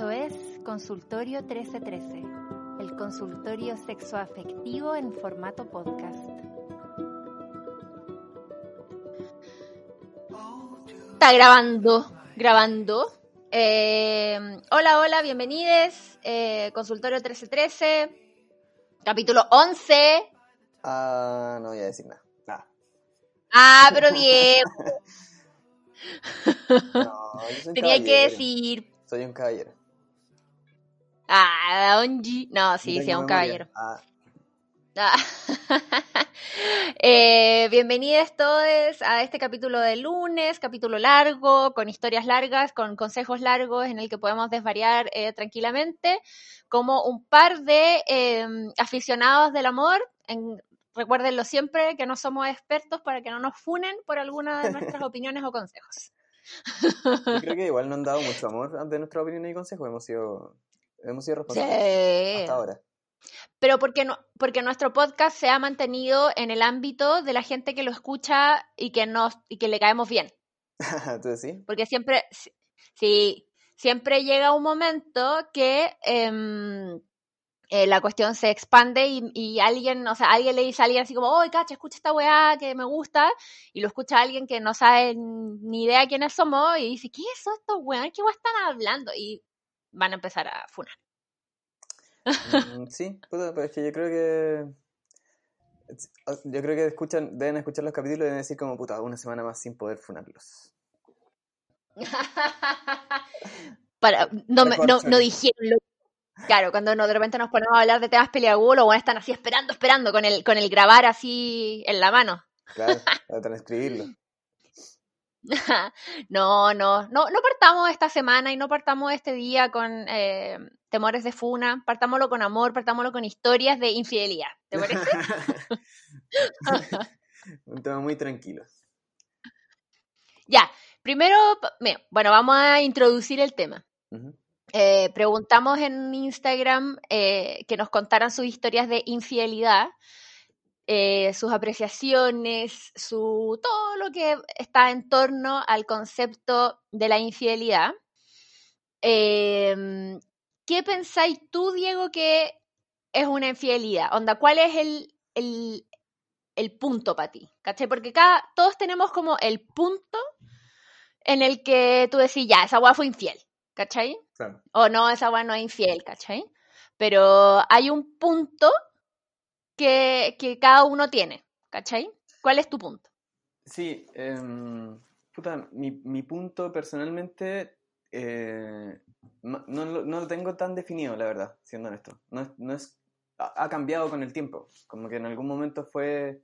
Esto es Consultorio 1313, el consultorio sexoafectivo en formato podcast. Está grabando, grabando. Eh, hola, hola, bienvenidos. Eh, Consultorio 1313, capítulo 11. Ah, no voy a decir nada. Nada. Ah, pero Diego, No, yo soy un tenía que decir. Soy un caballero. Ah, G. No, sí, sí, es un caballero. Ah, Ah. eh, bienvenidos todos a este capítulo de lunes, capítulo largo, con historias largas, con consejos largos en el que podemos desvariar eh, tranquilamente, como un par de eh, aficionados del amor. En, recuérdenlo siempre que no somos expertos para que no nos funen por alguna de nuestras opiniones o consejos. yo creo que igual no han dado mucho amor de nuestra opinión y consejo. Hemos sido, hemos sido responsables Sí. hasta ahora. Pero porque, no, porque nuestro podcast se ha mantenido en el ámbito de la gente que lo escucha y que, nos, y que le caemos bien. Entonces sí. Porque siempre, sí, siempre llega un momento que em, eh, la cuestión se expande y, y alguien, o sea, alguien le dice a alguien así como, oh, cacha, escucha esta weá que me gusta, y lo escucha alguien que no sabe ni idea quiénes somos, y dice, ¿qué es estos weón? ¿Qué weá están hablando? Y van a empezar a funar. Mm, sí, puta, pero es que yo creo que. Yo creo que escuchan, deben escuchar los capítulos y deben decir como puta, una semana más sin poder funarlos. Para, no, me- no, no dijeron lo Claro, cuando no, de repente nos ponemos a hablar de temas peliagudos, los buenos están así esperando, esperando, con el, con el grabar así en la mano. Claro, para transcribirlo. no, no, no, no partamos esta semana y no partamos este día con eh, temores de funa, partámoslo con amor, partámoslo con historias de infidelidad. ¿Te parece? Un tema muy tranquilo. ya, primero, bueno, vamos a introducir el tema. Eh, preguntamos en Instagram eh, que nos contaran sus historias de infidelidad, eh, sus apreciaciones, su todo lo que está en torno al concepto de la infidelidad. Em, ¿Qué pensáis tú, Diego, que es una infidelidad? Onda, ¿cuál es el, el, el punto para ti? ¿Cachai? Porque cada, todos tenemos como el punto en el que tú decís, ya, esa weá fue infiel, ¿cachai? Claro. O no, esa weá no es infiel, ¿cachai? Pero hay un punto que, que cada uno tiene, ¿cachai? ¿Cuál es tu punto? Sí, em, puta, mi, mi punto personalmente eh, no, no no lo tengo tan definido, la verdad, siendo honesto. No no es, ha, ha cambiado con el tiempo, como que en algún momento fue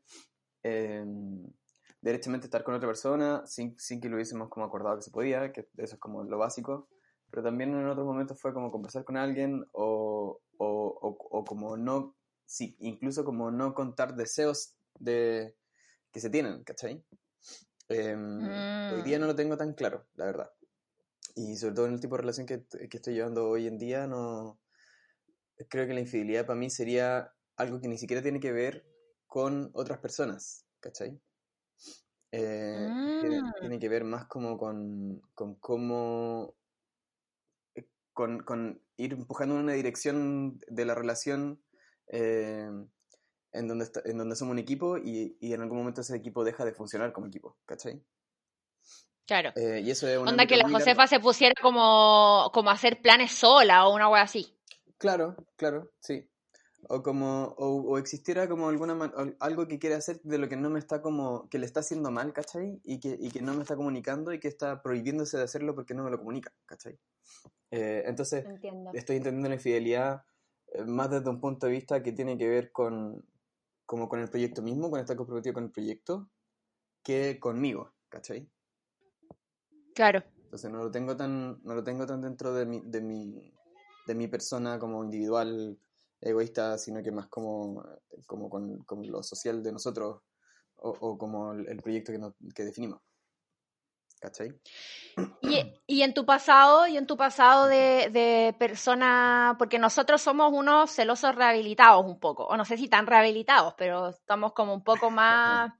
em, derechamente estar con otra persona sin, sin que lo hubiésemos como acordado que se podía, que eso es como lo básico, pero también en otros momentos fue como conversar con alguien o, o, o, o como no, sí, incluso como no contar deseos de que se tienen, ¿cachai? Em, Hoy día Mm. no lo tengo tan claro, la verdad. Y sobre todo en el tipo de relación que, que estoy llevando hoy en día, no creo que la infidelidad para mí sería algo que ni siquiera tiene que ver con otras personas, ¿cachai? Eh, tiene, Mm. tiene que ver más como con, con cómo eh, con, con ir empujando en una dirección de la relación eh, en, donde está- en donde somos un equipo y, y en algún momento ese equipo deja de funcionar como equipo, ¿cachai? Claro. Eh, y eso es un Onda que la. Josefa se pusiera como, como a hacer planes sola o una wea así. Claro, claro, sí. O como, o, o existiera como alguna algo que quiere hacer de lo que no me está como, que le está haciendo mal, ¿cachai? Y que, y que no me está comunicando y que está prohibiéndose de hacerlo porque no me lo comunica, ¿cachai? Eh, entonces, Entiendo. estoy entendiendo la infidelidad más desde un punto de vista que tiene que ver con, como con el proyecto mismo, con estar comprometido con el proyecto, que conmigo, ¿cachai? Claro. Entonces no lo tengo tan, no lo tengo tan dentro de mi, de mi, de mi persona como individual egoísta, sino que más como, como con, con lo social de nosotros o, o como el, el proyecto que, nos, que definimos. ¿Cachai? Y, y, en tu pasado, y en tu pasado de, de, persona, porque nosotros somos unos celosos rehabilitados un poco, o no sé si tan rehabilitados, pero estamos como un poco más,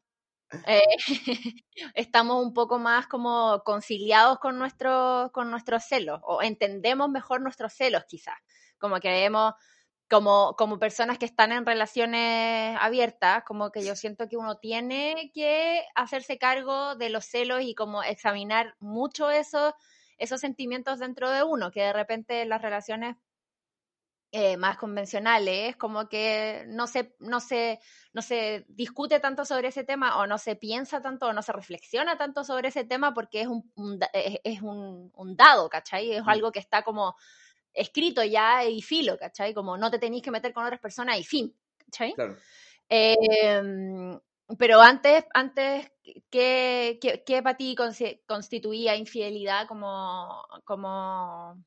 eh, estamos un poco más como conciliados con nuestros con nuestros celos, o entendemos mejor nuestros celos quizás, como que vemos como, como personas que están en relaciones abiertas, como que yo siento que uno tiene que hacerse cargo de los celos y como examinar mucho esos, esos sentimientos dentro de uno, que de repente las relaciones eh, más convencionales, como que no se, no, se, no se discute tanto sobre ese tema o no se piensa tanto o no se reflexiona tanto sobre ese tema porque es un, un es un, un, dado, ¿cachai? Es algo que está como escrito ya y filo, ¿cachai? Como no te tenéis que meter con otras personas y fin, ¿cachai? Claro. Eh, pero antes, antes ¿qué, qué, qué para ti constituía infidelidad como, como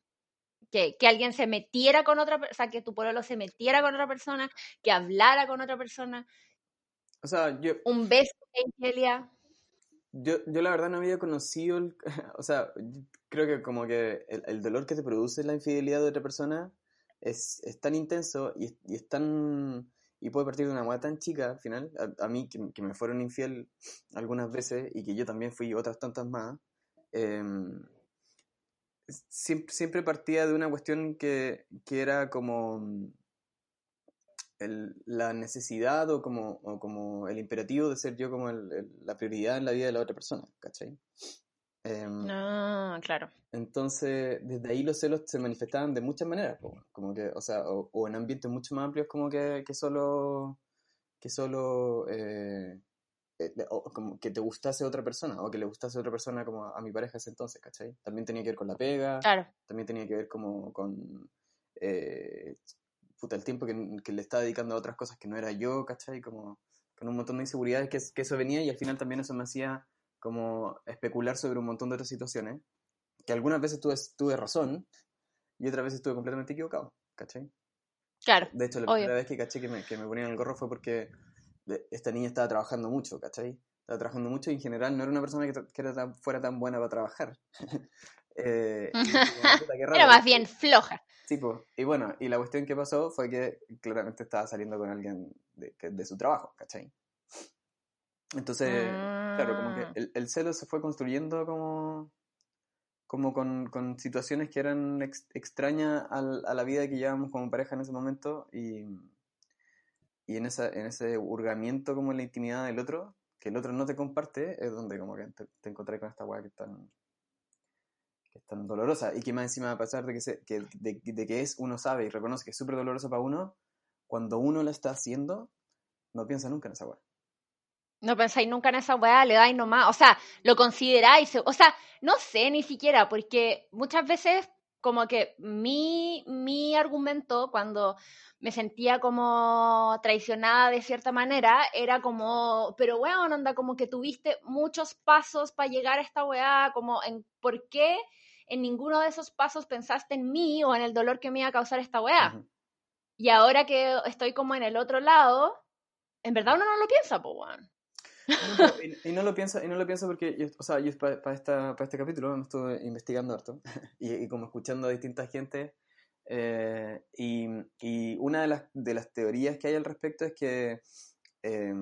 que, que, alguien se metiera con otra persona, o sea, que tu pueblo se metiera con otra persona, que hablara con otra persona? O sea, yo... Un beso de infidelidad. Yo, yo la verdad no había conocido, el, o sea, creo que como que el, el, dolor que te produce la infidelidad de otra persona es, es tan intenso y y es, tan... y puede partir de una mueca tan chica al final, a, mí que, que, me fueron infiel algunas veces y que yo también fui otras tantas más, eh, siempre, siempre partía de una cuestión que, que era como el, la necesidad o como, o como el imperativo de ser yo como el, el, la prioridad en la vida de la otra persona, ¿cachai? Eh, ah, claro. Entonces, desde ahí los celos se manifestaban de muchas maneras, como que, o sea, o, o en ambientes mucho más amplios como que, que solo, que solo, eh, o como que te gustase otra persona, o que le gustase otra persona como a, a mi pareja ese entonces, ¿cachai? También tenía que ver con la pega, claro. también tenía que ver como con, eh, puta, el tiempo que, que, le estaba dedicando a otras cosas que no era yo, ¿cachai? Como con un montón de inseguridades que, que eso venía y al final también eso me hacía como especular sobre un montón de otras situaciones, que algunas veces tuve, tuve razón y otras veces estuve completamente equivocado, ¿cachai? Claro. De hecho, la obvio. primera vez que caché que me, que me ponían el gorro fue porque esta niña estaba trabajando mucho, ¿cachai? Estaba trabajando mucho y en general no era una persona que, que era tan, fuera tan buena para trabajar. eh, era más bien floja. Sí, pues. Y bueno, y la cuestión que pasó fue que claramente estaba saliendo con alguien de, de su trabajo, ¿cachai? Entonces, ah. claro, como que el, el, celo se fue construyendo como, como con, con situaciones que eran ex, extrañas a, a, la vida que llevábamos como pareja en ese momento y, y en, esa, en ese hurgamiento como en la intimidad del otro, que el otro no te comparte, es donde como que te, te encontré con esta weá que es tan, es tan dolorosa y que más encima a pesar de que, se, que, de, de que es, uno sabe y reconoce que es súper doloroso para uno, cuando uno lo está haciendo, no piensa nunca en esa weá. No pensáis nunca en esa weá, le dais nomás, o sea, lo consideráis, o sea, no sé ni siquiera, porque muchas veces como que mi, mi argumento cuando me sentía como traicionada de cierta manera era como, pero weón, onda, como que tuviste muchos pasos para llegar a esta weá, como en por qué en ninguno de esos pasos pensaste en mí o en el dolor que me iba a causar esta weá. Uh -huh. Y ahora que estoy como en el otro lado, en verdad uno no lo piensa, po weón. No, y, y, no lo pienso, y no lo pienso porque, yo, o sea, yo para pa esta, pa este capítulo me estuve investigando harto y, y como escuchando a distintas gente eh, y, y, una de las, de las teorías que hay al respecto es que eh,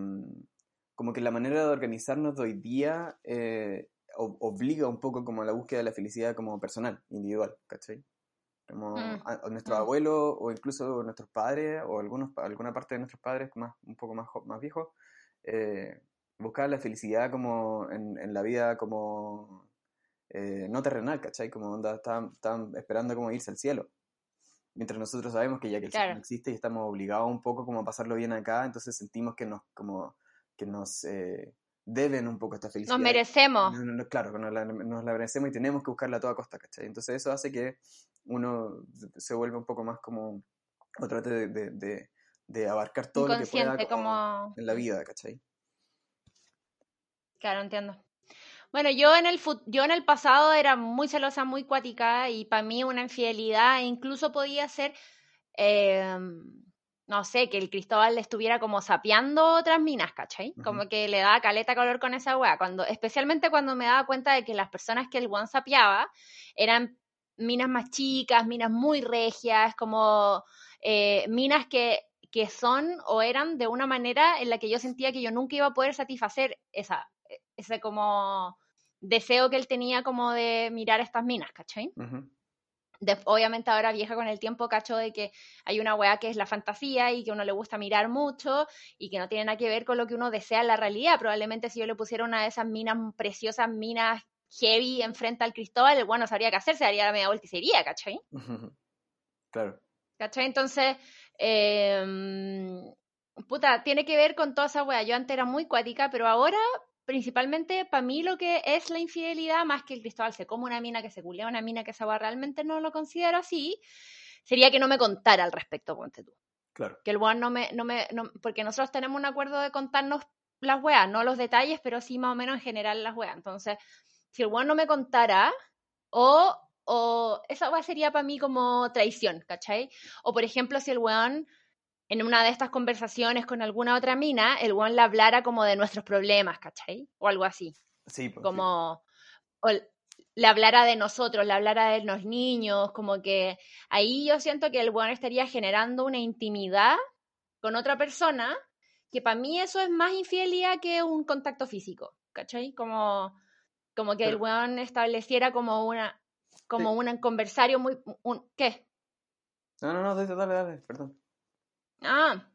como que la manera de organizarnos de hoy día eh, obliga un poco como a la búsqueda de la felicidad como personal, individual, ¿cachai? Como mm. a, a nuestros mm. abuelos o incluso nuestros padres o algunos, alguna parte de nuestros padres más, un poco más, más viejos, eh, buscar la felicidad como en, en la vida como eh, no terrenal, ¿cachai? Como onda, estaban, estaban esperando como irse al cielo. Mientras nosotros sabemos que ya que el cielo no existe y estamos obligados un poco como a pasarlo bien acá, entonces sentimos que nos, como, que nos eh, deben un poco esta felicidad. Nos merecemos. No, no, claro, nos la, nos la, merecemos y tenemos que buscarla a toda costa, ¿cachai? Entonces eso hace que uno se vuelva un poco más como, o trate de, de, de de abarcar todo lo que pueda como como... en la vida, ¿cachai? Claro, entiendo. Bueno, yo en el yo en el pasado era muy celosa, muy cuática y para mí una infidelidad incluso podía ser, eh, no sé, que el Cristóbal le estuviera como sapeando otras minas, ¿cachai? Como que le daba caleta calor con esa weá, cuando, especialmente cuando me daba cuenta de que las personas que el weón sapeaba eran minas más chicas, minas muy regias, como eh, minas que, que son o eran de una manera en la que yo sentía que yo nunca iba a poder satisfacer esa, ese como deseo que él tenía como de mirar a estas minas, ¿cachai? De- obviamente ahora vieja con el tiempo cacho de que hay una weá que es la fantasía y que uno le gusta mirar mucho y que no tiene nada que ver con lo que uno desea en la realidad. Probablemente si yo le pusiera una de esas minas preciosas, minas heavy enfrente al Cristóbal, el bueno sabría qué hacer, se daría la media vuelta y se iría, ¿cachai? Claro. ¿Cachai? Entonces, eh, puta, tiene que ver con toda esa wea. Yo antes era muy cuática, pero ahora, principalmente, para mí lo que es la infidelidad, más que el Cristóbal se come una mina, que se culea una mina, que esa wea realmente no lo considero así, sería que no me contara al respecto, ponte tú. Claro. Que el weón no me, no me, no- porque nosotros tenemos un acuerdo de contarnos las weas, no los detalles, pero sí más o menos en general las weas. Entonces, si el weón no me contara, o, o esa wea sería para mí como traición, ¿cachai? O por ejemplo, si el weón en una de estas conversaciones con alguna otra mina, el weón le hablara como de nuestros problemas, ¿cachai? O algo así. Sí, pues, sí. Como, o le hablara de nosotros, le hablara de los niños, como que ahí yo siento que el weón estaría generando una intimidad con otra persona, que para mí eso es más infidelidad que un contacto físico, ¿cachai? Como, como que el weón estableciera como una, como Sí. un conversario muy, un, ¿qué? No, no, no, dale, dale, perdón. Ah,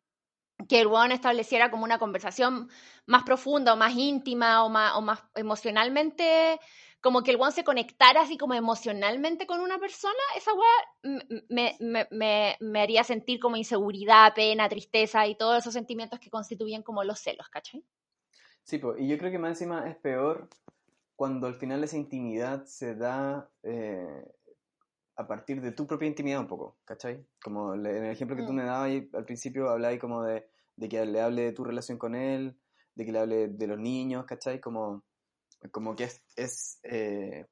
que el weón estableciera como una conversación más profunda o más íntima o más, o más emocionalmente, como que el weón se conectara así como emocionalmente con una persona, esa weá me, me, me, me haría sentir como inseguridad, pena, tristeza y todos esos sentimientos que constituyen como los celos, ¿cachai? Sí, pues, y yo creo que más encima es peor cuando al final esa intimidad se da eh, a partir de tu propia intimidad un poco, ¿cachai? Como le- en el ejemplo que tú Mm. me dabas al principio hablabas como de, de que le hable de tu relación con él, de que le hable de los niños, ¿cachai? Como, como que es... es eh,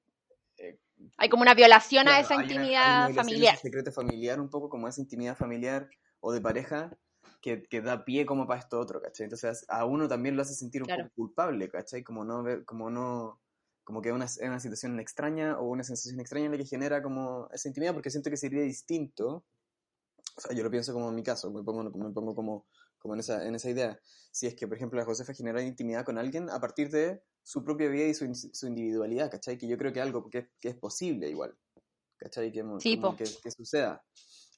Hay como una violación a esa hay una- hay una intimidad familiar. ese secreto familiar, un poco como esa intimidad familiar o de pareja que, que da pie como para esto otro, ¿cachai? Entonces a uno también lo hace sentir un Claro. poco culpable, ¿cachai? Como no como no, como que es una, es una situación extraña o una sensación extraña la que genera como esa intimidad, porque siento que sería distinto, o sea, yo lo pienso como en mi caso, me pongo, me pongo como, como en, esa, en esa idea, si es que, por ejemplo, la Josefa genera intimidad con alguien a partir de su propia vida y su, su individualidad, ¿cachai? Que yo creo que algo que, que es posible igual, ¿cachai? Que, Sí, que, que suceda.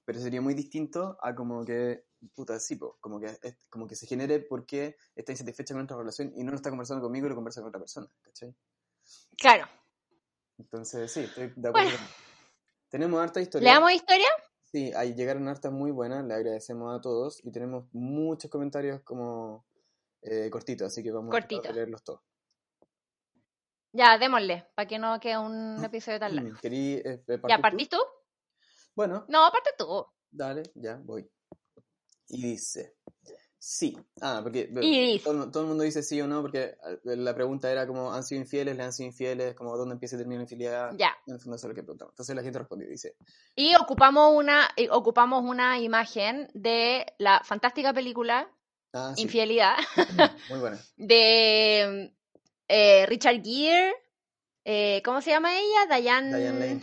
Pero sería muy distinto a como que, puta, sí, po, como que, es- como que se genere porque está insatisfecha con nuestra relación y no lo está conversando conmigo y lo conversa con otra persona, ¿cachai? Claro. Entonces, sí, estoy de acuerdo. Bueno. Tenemos harta ¿Le historia. damos historia? Sí, ahí llegaron hartas muy buenas, le agradecemos a todos y tenemos muchos comentarios como eh, cortitos, así que vamos a Cortito. leerlos todos. Ya, démosle, para que no quede un episodio tan largo. ¿Querí eh, eh, ¿Ya tú? partís tú? Bueno, No, aparte tú. dale, ya, voy. Y dice, sí. Ah, porque Y dice. todo, todo el mundo dice sí o no, porque eh, la pregunta era como, ¿han sido infieles? ¿Le han sido infieles? Como, ¿dónde empieza y termina la infidelidad? Ya. En el fondo eso es lo que preguntamos. Entonces la gente respondió, dice, Y ocupamos una, eh, ocupamos una imagen de la fantástica película ah, sí, Infidelidad muy buena. de eh, Richard Gere. eh, ¿Cómo se llama ella? Diane, Diane Lane,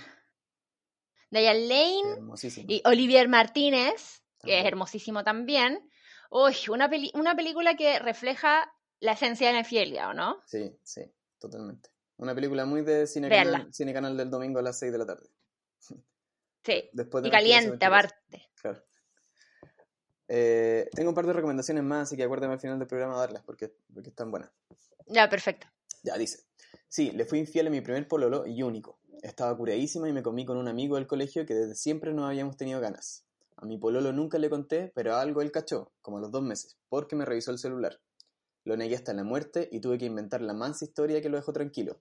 Diane Lane y Olivier Martínez, que es hermosísimo también. Uy, una, peli- una película que refleja la esencia de la infidelidad, ¿o no? Sí, sí, totalmente. Una película muy de cine canal, cine canal del domingo a las 6 de la tarde. Sí. Después de Y caliente, aparte. Claro. Eh, tengo un par de recomendaciones más, así que acuérdame al final del programa a darlas porque, porque están buenas. Ya, perfecto. Ya, dice. Sí, le fui infiel a mi primer pololo y único. Estaba curadísima y me comí con un amigo del colegio que desde siempre no habíamos tenido ganas. A mi pololo nunca le conté, pero algo él cachó, como a los dos meses, porque me revisó el celular. Lo negué hasta la muerte y tuve que inventar la mansa historia que lo dejó tranquilo.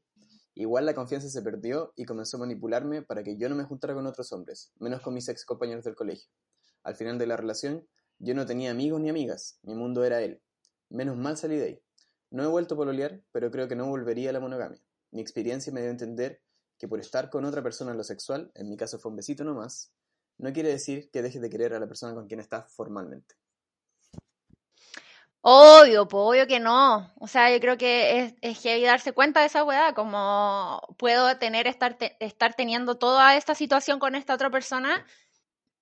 Igual la confianza se perdió y comenzó a manipularme para que yo no me juntara con otros hombres, menos con mis ex compañeros del colegio. Al final de la relación, Yo no tenía amigos ni amigas, mi mundo era él. Menos mal salí de ahí. No he vuelto a pololear, pero creo que no volvería a la monogamia. Mi experiencia me dio a entender que por estar con otra persona en lo sexual, en mi caso fue un besito nomás, no quiere decir que dejes de querer a la persona con quien estás formalmente. Obvio, pues obvio que no. O sea, yo creo que es, es heavy darse cuenta de esa weá, como puedo tener, estar, te- estar teniendo toda esta situación con esta otra persona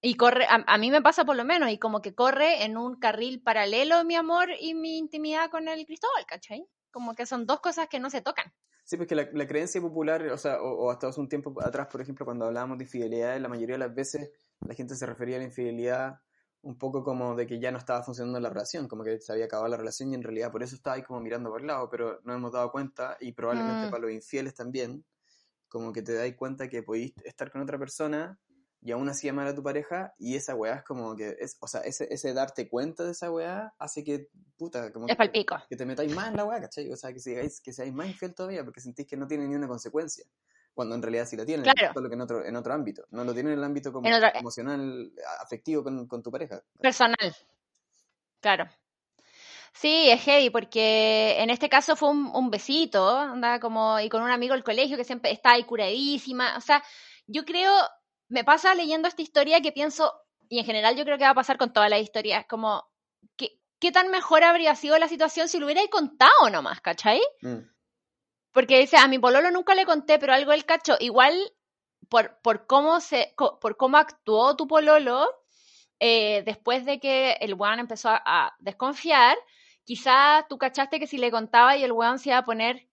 y corre, a, a mí me pasa por lo menos, y como que corre en un carril paralelo mi amor y mi intimidad con el Cristóbal, ¿cachai? Como que son dos cosas que no se tocan. Sí, pues que la, la creencia popular, o sea, o, o hasta hace un tiempo atrás, por ejemplo, cuando hablábamos de infidelidad, la mayoría de las veces la gente se refería a la infidelidad un poco como de que ya no estaba funcionando la relación, como que se había acabado la relación y en realidad por eso estaba ahí como mirando por el lado, pero no hemos dado cuenta y probablemente Mm. para los infieles también, como que te dais cuenta que podéis estar con otra persona y aún así amar a tu pareja y esa weá es como que, es, o sea, ese, ese darte cuenta de esa weá hace que, puta, como Es que, te metáis más en la weá, ¿cachai? O sea, que seáis, que seáis más infiel todavía porque sentís que no tiene ni una consecuencia. Cuando en realidad sí la tienen, Claro. solo que en otro, en otro ámbito. No lo tienen en el ámbito como otro- emocional, afectivo con, con tu pareja. Personal. Claro. Sí, es heavy, porque en este caso fue un, un besito, anda como, y con un amigo del colegio que siempre está ahí curadísima. O sea, yo creo, me pasa leyendo esta historia que pienso, y en general yo creo que va a pasar con todas las historias, como, ¿qué, qué tan mejor habría sido la situación si lo hubierais contado nomás, ¿cachai? Mm. Porque dice, a mi pololo nunca le conté, pero algo del cacho, igual por, por cómo se, por cómo actuó tu pololo, eh, después de que el weón empezó a, desconfiar, quizá tú cachaste que si le contaba y el weón se iba a poner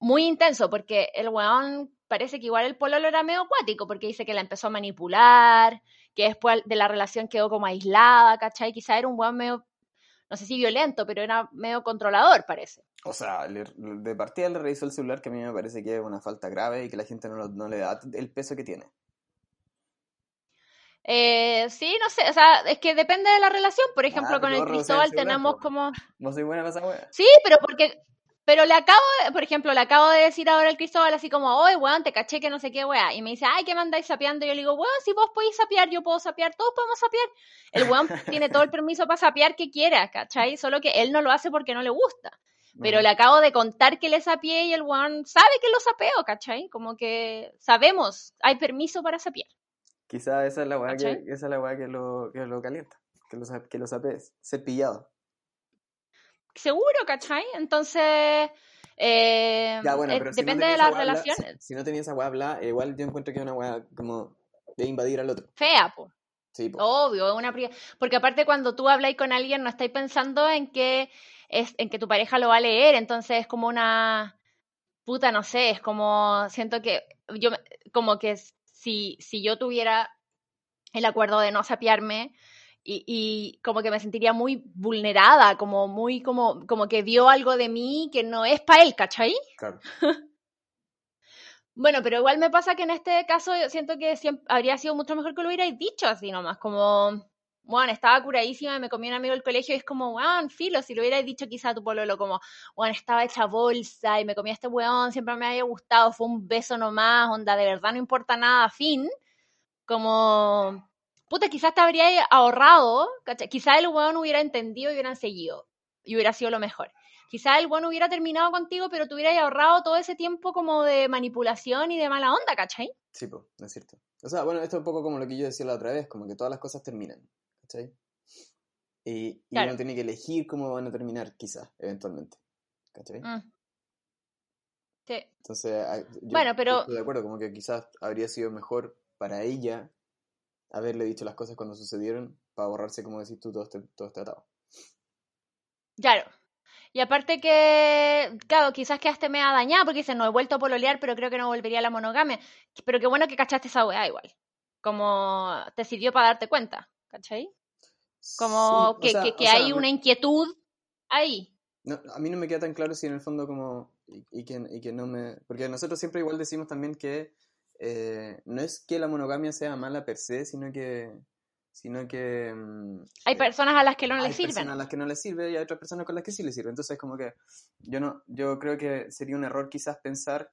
muy intenso, porque el weón parece que igual el pololo era medio acuático, porque dice que la empezó a manipular, que después de la relación quedó como aislada, ¿cachai? Quizá era un weón medio, no sé si violento, pero era medio controlador, parece. O sea, le- de partida le revisó el celular que a mí me parece que es una falta grave y que la gente no, no le da el peso que tiene. Eh, sí, no sé, o sea, es que depende de la relación. Por ejemplo, Ah, con el Cristóbal celular, tenemos como... No soy buena para esa. Sí, pero porque... Pero le acabo, de- por ejemplo, le acabo de decir ahora al Cristóbal así como, oye, weón, te caché que no sé qué, weá. Y me dice, ay, ¿qué me andáis sapeando? Y yo le digo, weón, si vos podéis sapear, yo puedo sapear, todos podemos sapear. El weón tiene todo el permiso para sapear que quiera, ¿cachai? Solo que él no lo hace porque no le gusta. Pero Ujú. le acabo de contar que le sapié y el weón sabe que lo sapeo, ¿cachai? Como que sabemos, hay permiso para sapear. Quizá esa es la weá que, esa es la weá que lo, que lo calienta. Que lo, que lo sapes. Ser pillado. Seguro, ¿cachai? Entonces, eh, Ya, bueno, eh, pero si no depende tenía de las habla- relaciones. Si, si no tenía esa weá hablada, igual yo encuentro que es una weá como de invadir al otro. Fea, po. Sí, po. Obvio, una porque aparte cuando tú habláis con alguien no estáis pensando en que es en que tu pareja lo va a leer, entonces es como una puta, no sé, es como siento que yo como que si si yo tuviera el acuerdo de no sapearme y, y como que me sentiría muy vulnerada, como muy como como que vio algo de mí que no es para él, ¿cachai? Claro. Bueno, pero igual me pasa que en este caso yo siento que siempre habría sido mucho mejor que lo hubierais dicho así nomás, como, bueno, estaba curadísima y me comí un amigo del colegio y es como, weón, filo, si lo hubierais dicho quizá a tu pololo, como, weón, estaba hecha bolsa y me comí a este weón, siempre me había gustado, fue un beso nomás, onda, de verdad no importa nada, fin, como, puta, quizás te habría ahorrado, ¿cachai? quizás el weón hubiera entendido y hubieran seguido y hubiera sido lo mejor. Quizás el bueno hubiera terminado contigo, pero te hubieras ahorrado todo ese tiempo como de manipulación y de mala onda, ¿cachai? Sí, po, es cierto. O sea, bueno, esto es un poco como lo que yo decía la otra vez, como que todas las cosas terminan, ¿cachai? Y, y Claro. uno tiene que elegir cómo van a terminar, quizás, eventualmente, ¿cachai? Mm. Sí. Entonces, yo Bueno, pero- estoy de acuerdo, como que quizás habría sido mejor para ella haberle dicho las cosas cuando sucedieron para borrarse, como decís tú, todo este, todo este atado. Claro. Y aparte que, claro, quizás quedaste media dañada porque dices, no he vuelto a pololear, pero creo que no volvería a la monogamia. Pero qué bueno que cachaste esa weá igual. Como te sirvió para darte cuenta, ¿cachai? Como Sí, que, sea- que, que hay una inquietud ahí. No, a mí no me queda tan claro si en el fondo como... Y, y que, y que no me... Porque nosotros siempre igual decimos también que eh, no es que la monogamia sea mala per se, sino que... Sino que... mm, Hay eh, personas a las que no hay les sirven. personas a las que no les sirve y hay otras personas con las que sí les sirve. Entonces, como que yo no, yo creo que sería un error quizás pensar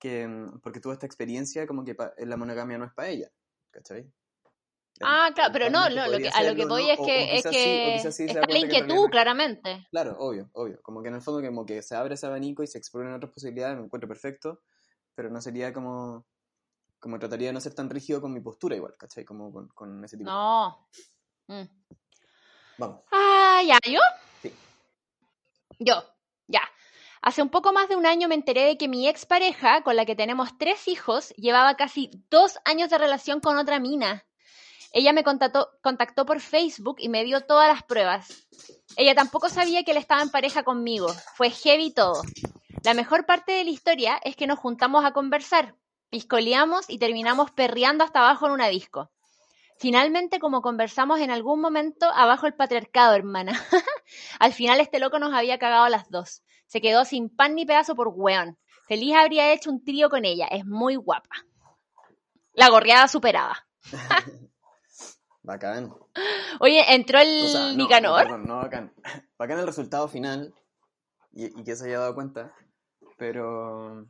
que mm, porque tuvo esta experiencia, como que pa- la monogamia no es para ella, ¿cachai? Ah, claro, pero no, lo que, a lo que voy ¿no? es que, es sí, que sí da está la inquietud, claramente. Claro, obvio, obvio. Como que en el fondo como que se abre ese abanico y se exploran otras posibilidades, me encuentro perfecto, pero no sería como, como trataría de no ser tan rígido con mi postura igual, ¿cachai? Como con, con ese tipo. No. Mm. Vamos. Ah, ya, ¿yo? Sí. Yo, ya. Hace un poco más de un año me enteré de que mi expareja, con la que tenemos tres hijos, llevaba casi dos años de relación con otra mina. Ella me contactó, contactó por Facebook y me dio todas las pruebas. Ella tampoco sabía que él estaba en pareja conmigo. Fue heavy todo. La mejor parte de la historia es que nos juntamos a conversar, piscoleamos y terminamos perreando hasta abajo en una disco. Finalmente, como conversamos en algún momento, abajo el patriarcado, hermana. Al final este loco nos había cagado a las dos. Se quedó sin pan ni pedazo por weón. Feliz habría hecho un trío con ella. Es muy guapa. La gorreada superada. Bacán. Oye, entró el O sea, no, Nicanor. no, perdón, no bacán. Bacán el resultado final y, y que se haya dado cuenta, pero...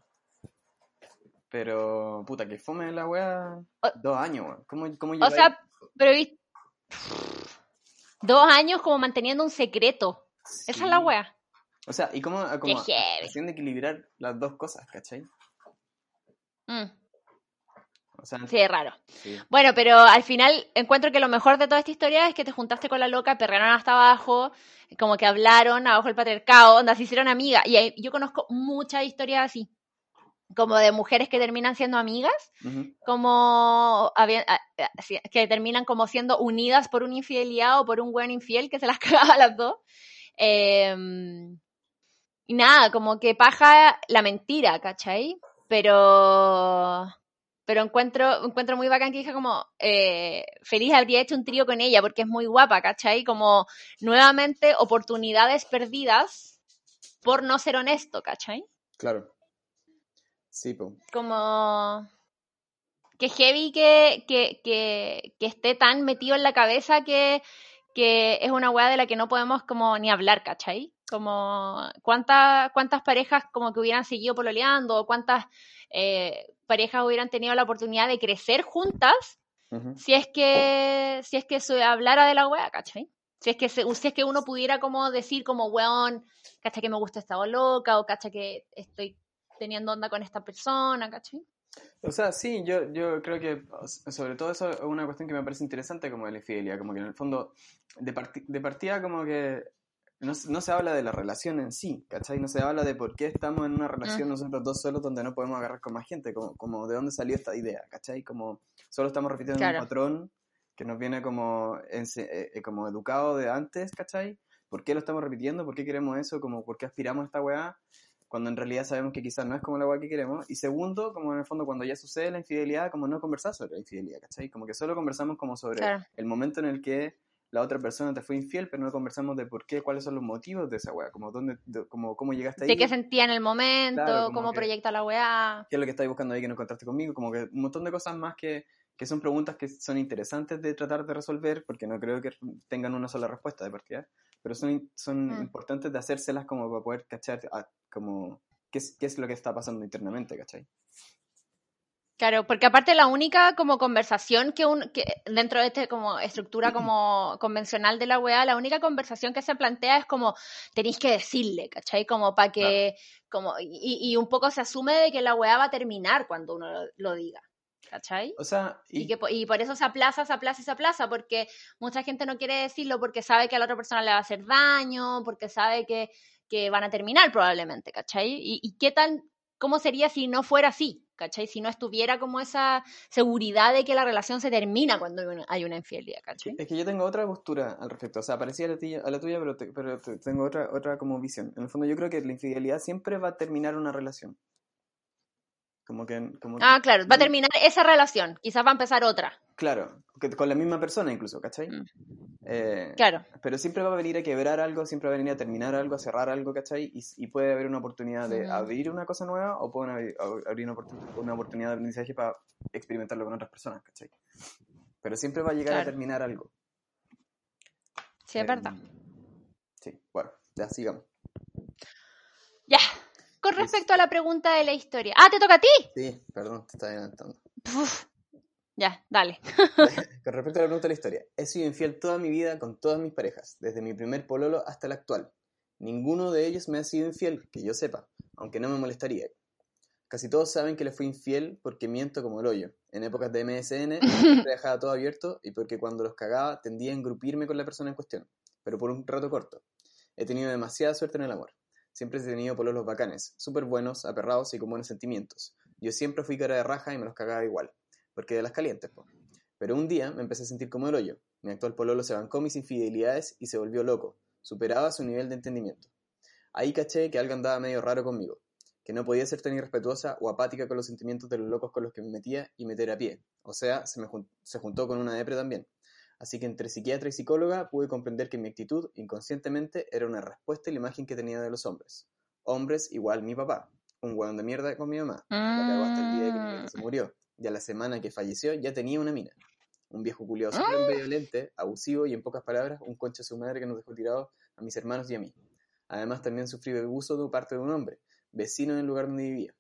Pero, puta, que fome la wea O- dos años, weón. ¿Cómo, cómo o sea, pero dos años como manteniendo un secreto. Esa es la wea. O sea, y cómo, heavy. haciendo equilibrar las dos cosas, ¿cachai? Mm, O sea, sí, es raro. sí. Bueno, pero al final encuentro que lo mejor de toda esta historia es que te juntaste con la loca, perrearon hasta abajo, como que hablaron abajo el patriarcado, onda, se hicieron amigas. Y ahí- yo conozco muchas historias así, como de mujeres que terminan siendo amigas, como había- a- a- sí, que terminan como siendo unidas por una infidelidad o por un buen infiel que se las cagaba a las dos. Em, y nada, como que paja la mentira, ¿cachai? Pero pero encuentro, encuentro muy bacán que dije como, eh, feliz habría hecho un trío con ella porque es muy guapa, ¿cachai? Como nuevamente oportunidades perdidas por no ser honesto, ¿cachai? Claro. Sí, po. Como que heavy que, que, que, que esté tan metido en la cabeza que, que es una weá de la que no podemos como ni hablar, ¿cachai? Como cuántas, cuántas parejas como que hubieran seguido pololeando, o cuántas eh, parejas hubieran tenido la oportunidad de crecer juntas si es que si es que se hablara de la wea, ¿cachai? Si es que se- si es que uno pudiera como decir como weón, ¿cachai que me gusta esta loca? o ¿cachai que estoy teniendo onda con esta persona, ¿cachai? O sea, sí, yo, yo creo que sobre todo eso es una cuestión que me parece interesante como de la infidelidad, como que en el fondo de, parti- de partida como que no, se- no se habla de la relación en sí, ¿cachai? No se habla de por qué estamos en una relación nosotros dos solos donde no podemos agarrar con más gente, como, como de dónde salió esta idea, ¿cachai? Como solo estamos repitiendo Claro. un patrón que nos viene como, eh, eh, como educado de antes, ¿cachai? ¿Por qué lo estamos repitiendo? ¿Por qué queremos eso? Como, ¿Por qué aspiramos a esta weá? Cuando en realidad sabemos que quizás no es como la weá que queremos. Y segundo, como en el fondo cuando ya sucede la infidelidad, como no conversar sobre la infidelidad, ¿cachai? Como que solo conversamos como sobre Claro. el momento en el que la otra persona te fue infiel, pero no conversamos de por qué, cuáles son los motivos de esa weá, como dónde, de- como cómo llegaste ahí, De qué sentía en el momento, Claro, cómo que- proyecta la weá. qué es lo que estáis buscando ahí que no encontraste conmigo, como que un montón de cosas más que, que son preguntas que son interesantes de tratar de resolver, porque no creo que tengan una sola respuesta de partida, pero son, son Mm. importantes de hacérselas como para poder cachar ah, como qué es, qué es lo que está pasando internamente, ¿cachai? Claro, porque aparte la única como conversación que, un, que dentro de este como estructura como convencional de la weá, la única conversación que se plantea es como tenéis que decirle, ¿cachai? Como para que, como, y, y un poco se asume de que la weá va a terminar cuando uno lo, lo diga, ¿cachai? O sea, y, Y, que, y por eso se aplaza, se aplaza y se aplaza, porque mucha gente no quiere decirlo porque sabe que a la otra persona le va a hacer daño, porque sabe que, que van a terminar probablemente, ¿cachai? Y, y qué tan, cómo sería si no fuera así, ¿cachai? Si no estuviera como esa seguridad de que la relación se termina cuando hay una, infidelidad, ¿cachai? Es que yo tengo otra postura al respecto, o sea, parecía a la tuya, a la tuya pero, te- pero te- tengo otra, otra como visión. En el fondo yo creo que la infidelidad siempre va a terminar una relación. Como que... Como que- Ah, claro, va a terminar esa relación, quizás va a empezar otra, Claro, que- con la misma persona incluso, ¿cachai? Mm. Eh, claro. Pero siempre va a venir a quebrar algo, siempre va a venir a terminar algo, a cerrar algo, ¿cachai? Y, y puede haber una oportunidad de Ujú. abrir una cosa nueva o pueden abrir, ab- abrir una, oportun- una oportunidad de aprendizaje para experimentarlo con otras personas, ¿cachai? Pero siempre va a llegar a terminar algo. Sí, es Eh, verdad. Sí, bueno, ya sigamos. Ya, con respecto a la pregunta de la historia. Ah, ¿te toca a ti? Sí, perdón, te estaba adelantando. Uf. Ya, dale. con respecto a la pregunta de la historia, he sido infiel toda mi vida con todas mis parejas, desde mi primer pololo hasta el actual. Ninguno de ellos me ha sido infiel, que yo sepa, aunque no me molestaría. Casi todos saben que le fui infiel porque miento como el hoyo. En épocas de MSN siempre dejaba todo abierto y porque cuando los cagaba tendía a engrupirme con la persona en cuestión, pero por un rato corto. He tenido demasiada suerte en el amor. Siempre he tenido pololos bacanes, súper buenos, aperrados y con buenos sentimientos. Yo siempre fui cara de raja y me los cagaba igual, porque de las calientes, po. Pero un día me empecé a sentir como el hoyo. Mi actual pololo se bancó mis infidelidades y se volvió loco. Superaba su nivel de entendimiento. Ahí caché que algo andaba medio raro conmigo que no podía ser tan irrespetuosa o apática con los sentimientos de los locos con los que me metía y a pie. O sea, se, me se juntó con una depre también. Así que entre psiquiatra y psicóloga pude comprender que mi actitud, inconscientemente, era una respuesta a la imagen que tenía de los hombres. Hombres igual mi papá, un hueón de mierda con mi mamá, la cagó hasta el día que mi se murió, y a la semana que falleció ya tenía una mina. Un viejo culiado súper Ah. violente, abusivo y en pocas palabras, un concha de su madre que nos dejó tirados a mis hermanos y a mí. Además también sufrí abuso de parte de un hombre, vecino en el lugar donde vivía.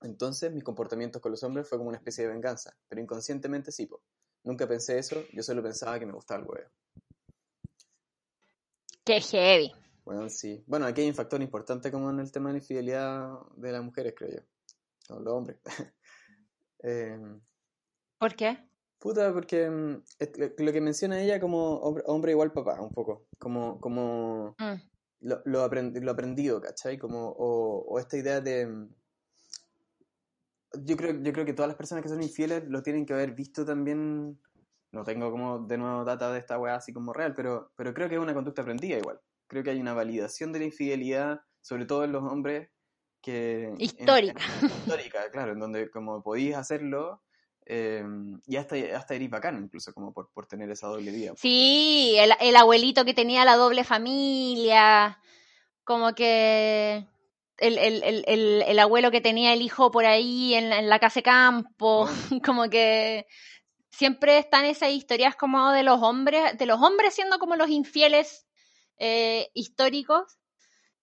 Entonces, mis comportamientos con los hombres fue como una especie de venganza, pero inconscientemente sí, po. Nunca pensé eso, yo solo pensaba que me gustaba el huevo. Qué heavy. Bueno, sí. Bueno, aquí hay un factor importante como en el tema de la infidelidad de las mujeres, creo yo. O los hombres. Eh, ¿Por qué? puta, porque es- lo que menciona ella como hombre, hombre igual papá, un poco. Como, como Mm. lo, lo, aprend- lo aprendido, ¿cachai? Como, o, o esta idea de... Yo creo, yo creo que todas las personas que son infieles lo tienen que haber visto también... No tengo como de nuevo data de esta weá así como real, pero, pero creo que es una conducta aprendida igual. Creo que hay una validación de la infidelidad, sobre todo en los hombres, que... en- Histórica. histórica, claro, en donde como podías hacerlo eh, y hasta, hasta eres bacán incluso como por, por tener esa doble vida. Sí, el, el abuelito que tenía la doble familia, como que el, el, el, el, el abuelo que tenía el hijo por ahí en, la- en la casa de campo, como que siempre están esas historias como de los hombres, de los hombres siendo como los infieles eh, históricos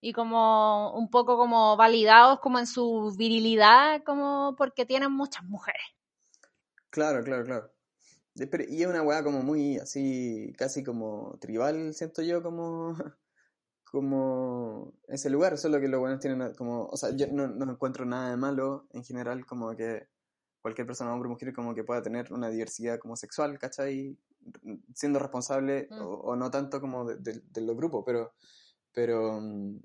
y como un poco como validados como en su virilidad, como porque tienen muchas mujeres. Claro, claro, claro. Y es una weá como muy así, casi como tribal, siento yo, como, como ese lugar, solo que los buenos tienen como, o sea, yo no, no encuentro nada de malo en general, como que cualquier persona, hombre o mujer, como que pueda tener una diversidad como sexual, ¿cachai? Siendo responsable Mm. o, o no tanto como de, de- de los grupos, pero, pero, mm,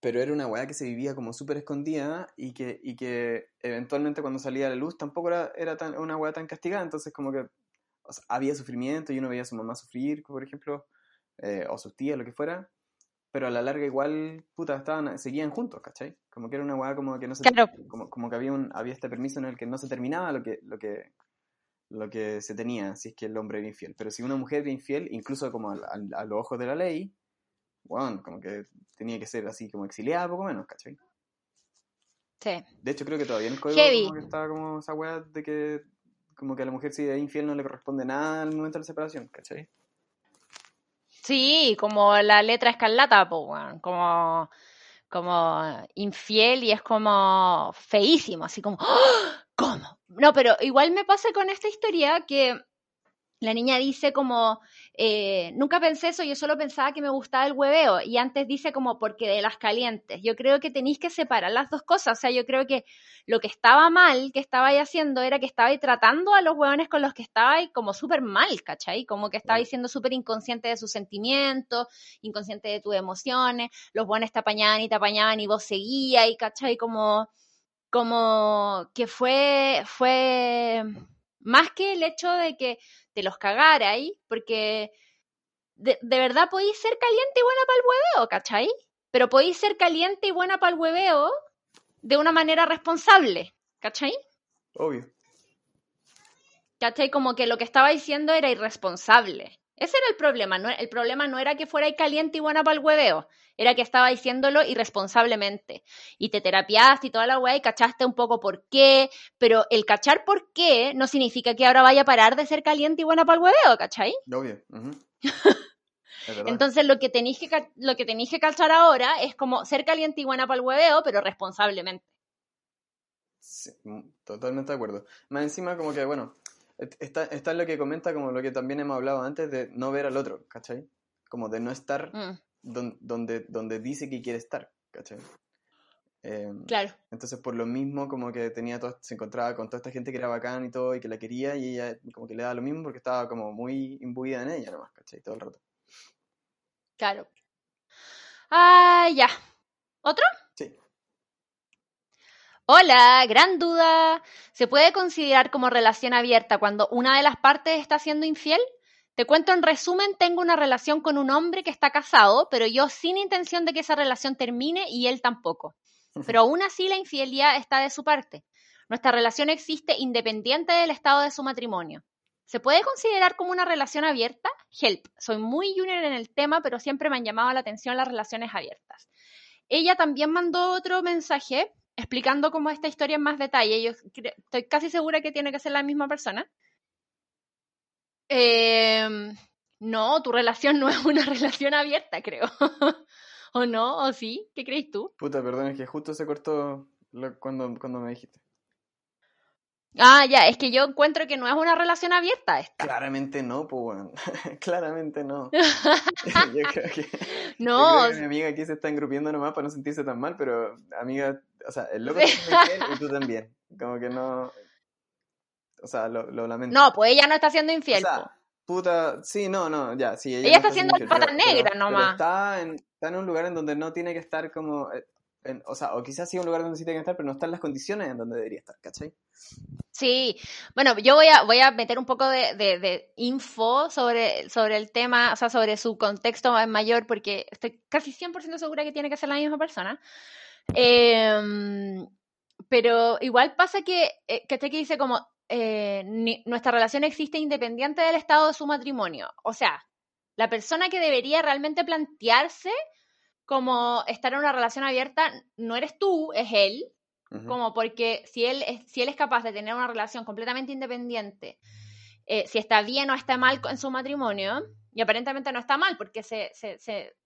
pero era una weá que se vivía como súper escondida y que, y que eventualmente cuando salía a la luz tampoco era, era tan, una weá tan castigada, entonces como que o sea, había sufrimiento y uno veía a su mamá sufrir, por ejemplo, eh, o sus tías, lo que fuera, pero a la larga igual, puta, estaban, seguían juntos, ¿cachai? Como que era una weá como que no se... Claro. Como, como que había, un, había este permiso en el que no se terminaba lo que, lo que, lo que se tenía, si es que el hombre era infiel. Pero si una mujer era infiel, incluso como al- al- a, los ojos de la ley, bueno, como que tenía que ser así como exiliada, poco menos, ¿cachai? Sí. De hecho, creo que todavía en el código Heavy. como que estaba como esa weá de que como que a la mujer si es infiel no le corresponde nada al momento de la separación, ¿cachai? Sí, como la letra escarlata, weón, como, como infiel y es como feísimo, así como, ¡Ah! ¿cómo? No, pero igual me pasa con esta historia que la niña dice como, eh, nunca pensé eso, yo solo pensaba que me gustaba el hueveo, y antes dice como, porque de las calientes. Yo creo que tenéis que separar las dos cosas, o sea, yo creo que lo que estaba mal que estabais haciendo era que estabais tratando a los hueones con los que estabais como súper mal, ¿cachai? Como que estabais siendo súper inconsciente de sus sentimientos, inconsciente de tus emociones, los hueones te apañaban y te apañaban y vos seguías, y ¿cachai? Como, como que fue, fue más que el hecho de que te los cagara ahí, porque de, de verdad podéis ser caliente y buena para el hueveo, ¿cachai? Pero podéis ser caliente y buena para el hueveo de una manera responsable, ¿cachai? Obvio. ¿Cachai? Como que lo que estaba diciendo era irresponsable. Ese era el problema. No, el problema no era que fuera caliente y buena para el hueveo, era que estaba diciéndolo irresponsablemente. Y te terapiaste y toda la weá y cachaste un poco por qué, pero el cachar por qué no significa que ahora vaya a parar de ser caliente y buena para el hueveo, ¿cachai? Obvio. Entonces lo que tenéis que lo que tenéis que cachar ahora es como ser caliente y buena para el hueveo, pero responsablemente. Sí, mm, totalmente de acuerdo. Más encima, como que, bueno, está, está lo que comenta, como lo que también hemos hablado antes, de no ver al otro, ¿cachai? Como de no estar Mm, don- donde, donde dice que quiere estar, ¿cachai? Em, claro. entonces, por lo mismo, como que tenía todo- se encontraba con toda esta gente que era bacán y todo, y que la quería, y ella como que le daba lo mismo porque estaba como muy imbuida en ella nomás, ¿cachai? Todo el rato. Claro. Ah, ya. ¿Otro? Hola, gran duda. ¿Se puede considerar como relación abierta cuando una de las partes está siendo infiel? Te cuento en resumen, tengo una relación con un hombre que está casado, pero yo sin intención de que esa relación termine y él tampoco. Pero aún así la infidelidad está de su parte. Nuestra relación existe independiente del estado de su matrimonio. ¿Se puede considerar como una relación abierta? Help. Soy muy junior en el tema, pero siempre me han llamado la atención las relaciones abiertas. Ella también mandó otro mensaje explicando cómo esta historia en más detalle. Yo estoy casi segura que tiene que ser la misma persona. Eh, no, tu relación no es una relación abierta, creo. ¿O no? ¿O sí? ¿Qué crees tú? Puta, perdón, es que justo se cortó cuando, cuando me dijiste. Ah, ya, es que yo encuentro que no es una relación abierta esta. Claramente no, pues bueno. Claramente no. Yo creo que, No, yo creo que mi amiga aquí se está engrupiendo nomás para no sentirse tan mal, pero amiga, o sea, el loco es muy fiel y tú también. Como que no. O sea, lo, lo lamento. no, pues ella no está siendo o infiel. sea, po. puta, sí, no, no, ya, sí. Ella, Ella no está haciendo infiel, pata negra pero- pero nomás. está, en, está en un lugar en donde no tiene que estar como. Eh, en- o sea, o quizás sí un lugar donde sí tiene que estar, pero no está en las condiciones en donde debería estar, ¿cachai? Sí, bueno, yo voy a, voy a meter un poco de, de- de info sobre, sobre el tema, o sea, sobre su contexto mayor, porque estoy casi 100% segura que tiene que ser la misma persona. Em, pero igual pasa que, eh, que dice como, eh, ni- nuestra relación existe independiente del estado de su matrimonio. O sea, la persona que debería realmente plantearse como estar en una relación abierta no eres tú, es él. Ujú. Como porque si él es, si él es capaz de tener una relación completamente independiente, eh, si está bien o está mal en su matrimonio, y aparentemente no está mal, porque se, se, se-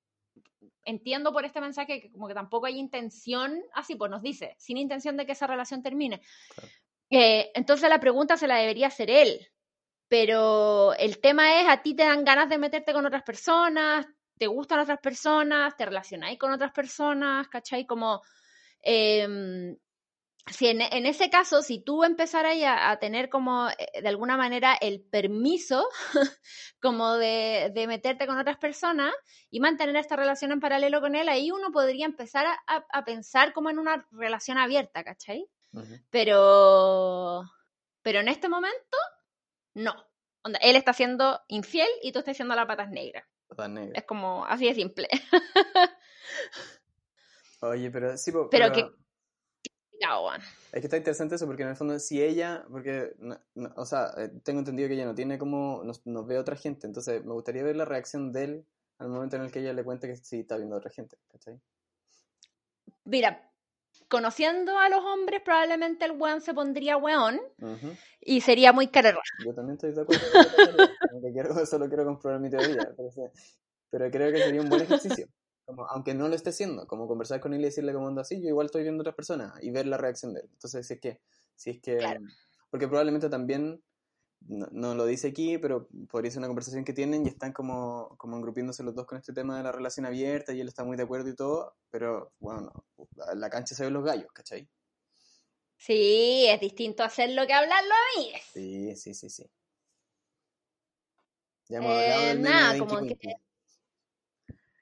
entiendo por este mensaje que como que tampoco hay intención, así pues nos dice, sin intención de que esa relación termine. Claro. Eh, entonces la pregunta se la debería hacer él. Pero el tema es, a ti te dan ganas de meterte con otras personas, te gustan otras personas, te relacionáis con otras personas, ¿cachai? Como, em, si en, en ese caso, si tú empezaras a, a tener como, eh, de alguna manera, el permiso como de, de meterte con otras personas y mantener esta relación en paralelo con él, ahí uno podría empezar a, a- a pensar como en una relación abierta, ¿cachai? Pero, pero en este momento, no. Onda, él está siendo infiel y tú estás siendo la patas negra. Es como así de simple. Oye, pero sí, po, Pero que-. Es que está interesante eso porque en el fondo si ella, porque, no- no- o sea, eh, tengo entendido que ella no tiene como, nos, nos ve otra gente, entonces me gustaría ver la reacción de él al momento en el que ella le cuente que sí está viendo a otra gente, ¿cachai? Mira, conociendo a los hombres, probablemente el weón se pondría weón Ujú. y sería muy carerra. Yo también estoy de acuerdo con esa teoría, como que quiero, solo quiero comprobar mi teoría, pero creo que sería un buen ejercicio, como, aunque no lo esté haciendo, como conversar con él y decirle como anda así, yo igual estoy viendo a otras personas y ver la reacción de él. Entonces, si es que, si es que, Claro. porque probablemente también, no, no lo dice aquí, pero podría ser una conversación que tienen y están como, como engrupiéndose los dos con este tema de la relación abierta y él está muy de acuerdo y todo, pero bueno, no, en la cancha se ven los gallos, ¿cachai? Sí, es distinto hacerlo que hablarlo a mí. Sí, sí, sí, sí. Ya hemos Eh, hablado del nada, de como que-.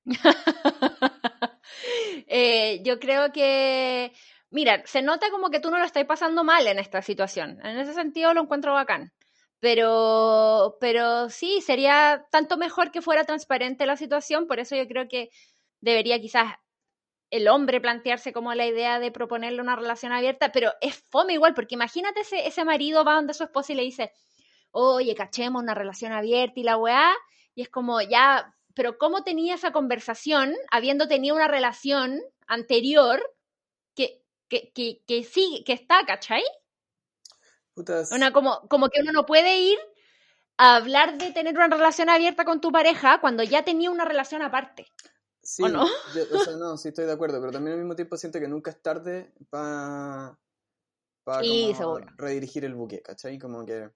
Eh, yo creo que, mira, se nota como que tú no lo estás pasando mal en esta situación. En ese sentido lo encuentro bacán. Pero, pero sí, sería tanto mejor que fuera transparente la situación, por eso yo creo que debería quizás el hombre plantearse como la idea de proponerle una relación abierta, pero es fome igual, porque imagínate ese, ese marido va donde su esposa y le dice, oye, cachemos una relación abierta y la weá, y es como, ya, pero ¿cómo tenía esa conversación habiendo tenido una relación anterior que, que, que, que sí, que está, ¿cachai? Putas, Una, como, como que uno no puede ir a hablar de tener una relación abierta con tu pareja cuando ya tenía una relación aparte. sí, ¿o no? yo- o sea, no, sí estoy de acuerdo, pero también al mismo tiempo siento que nunca es tarde para para Sí, redirigir el buque, ¿cachai? Como que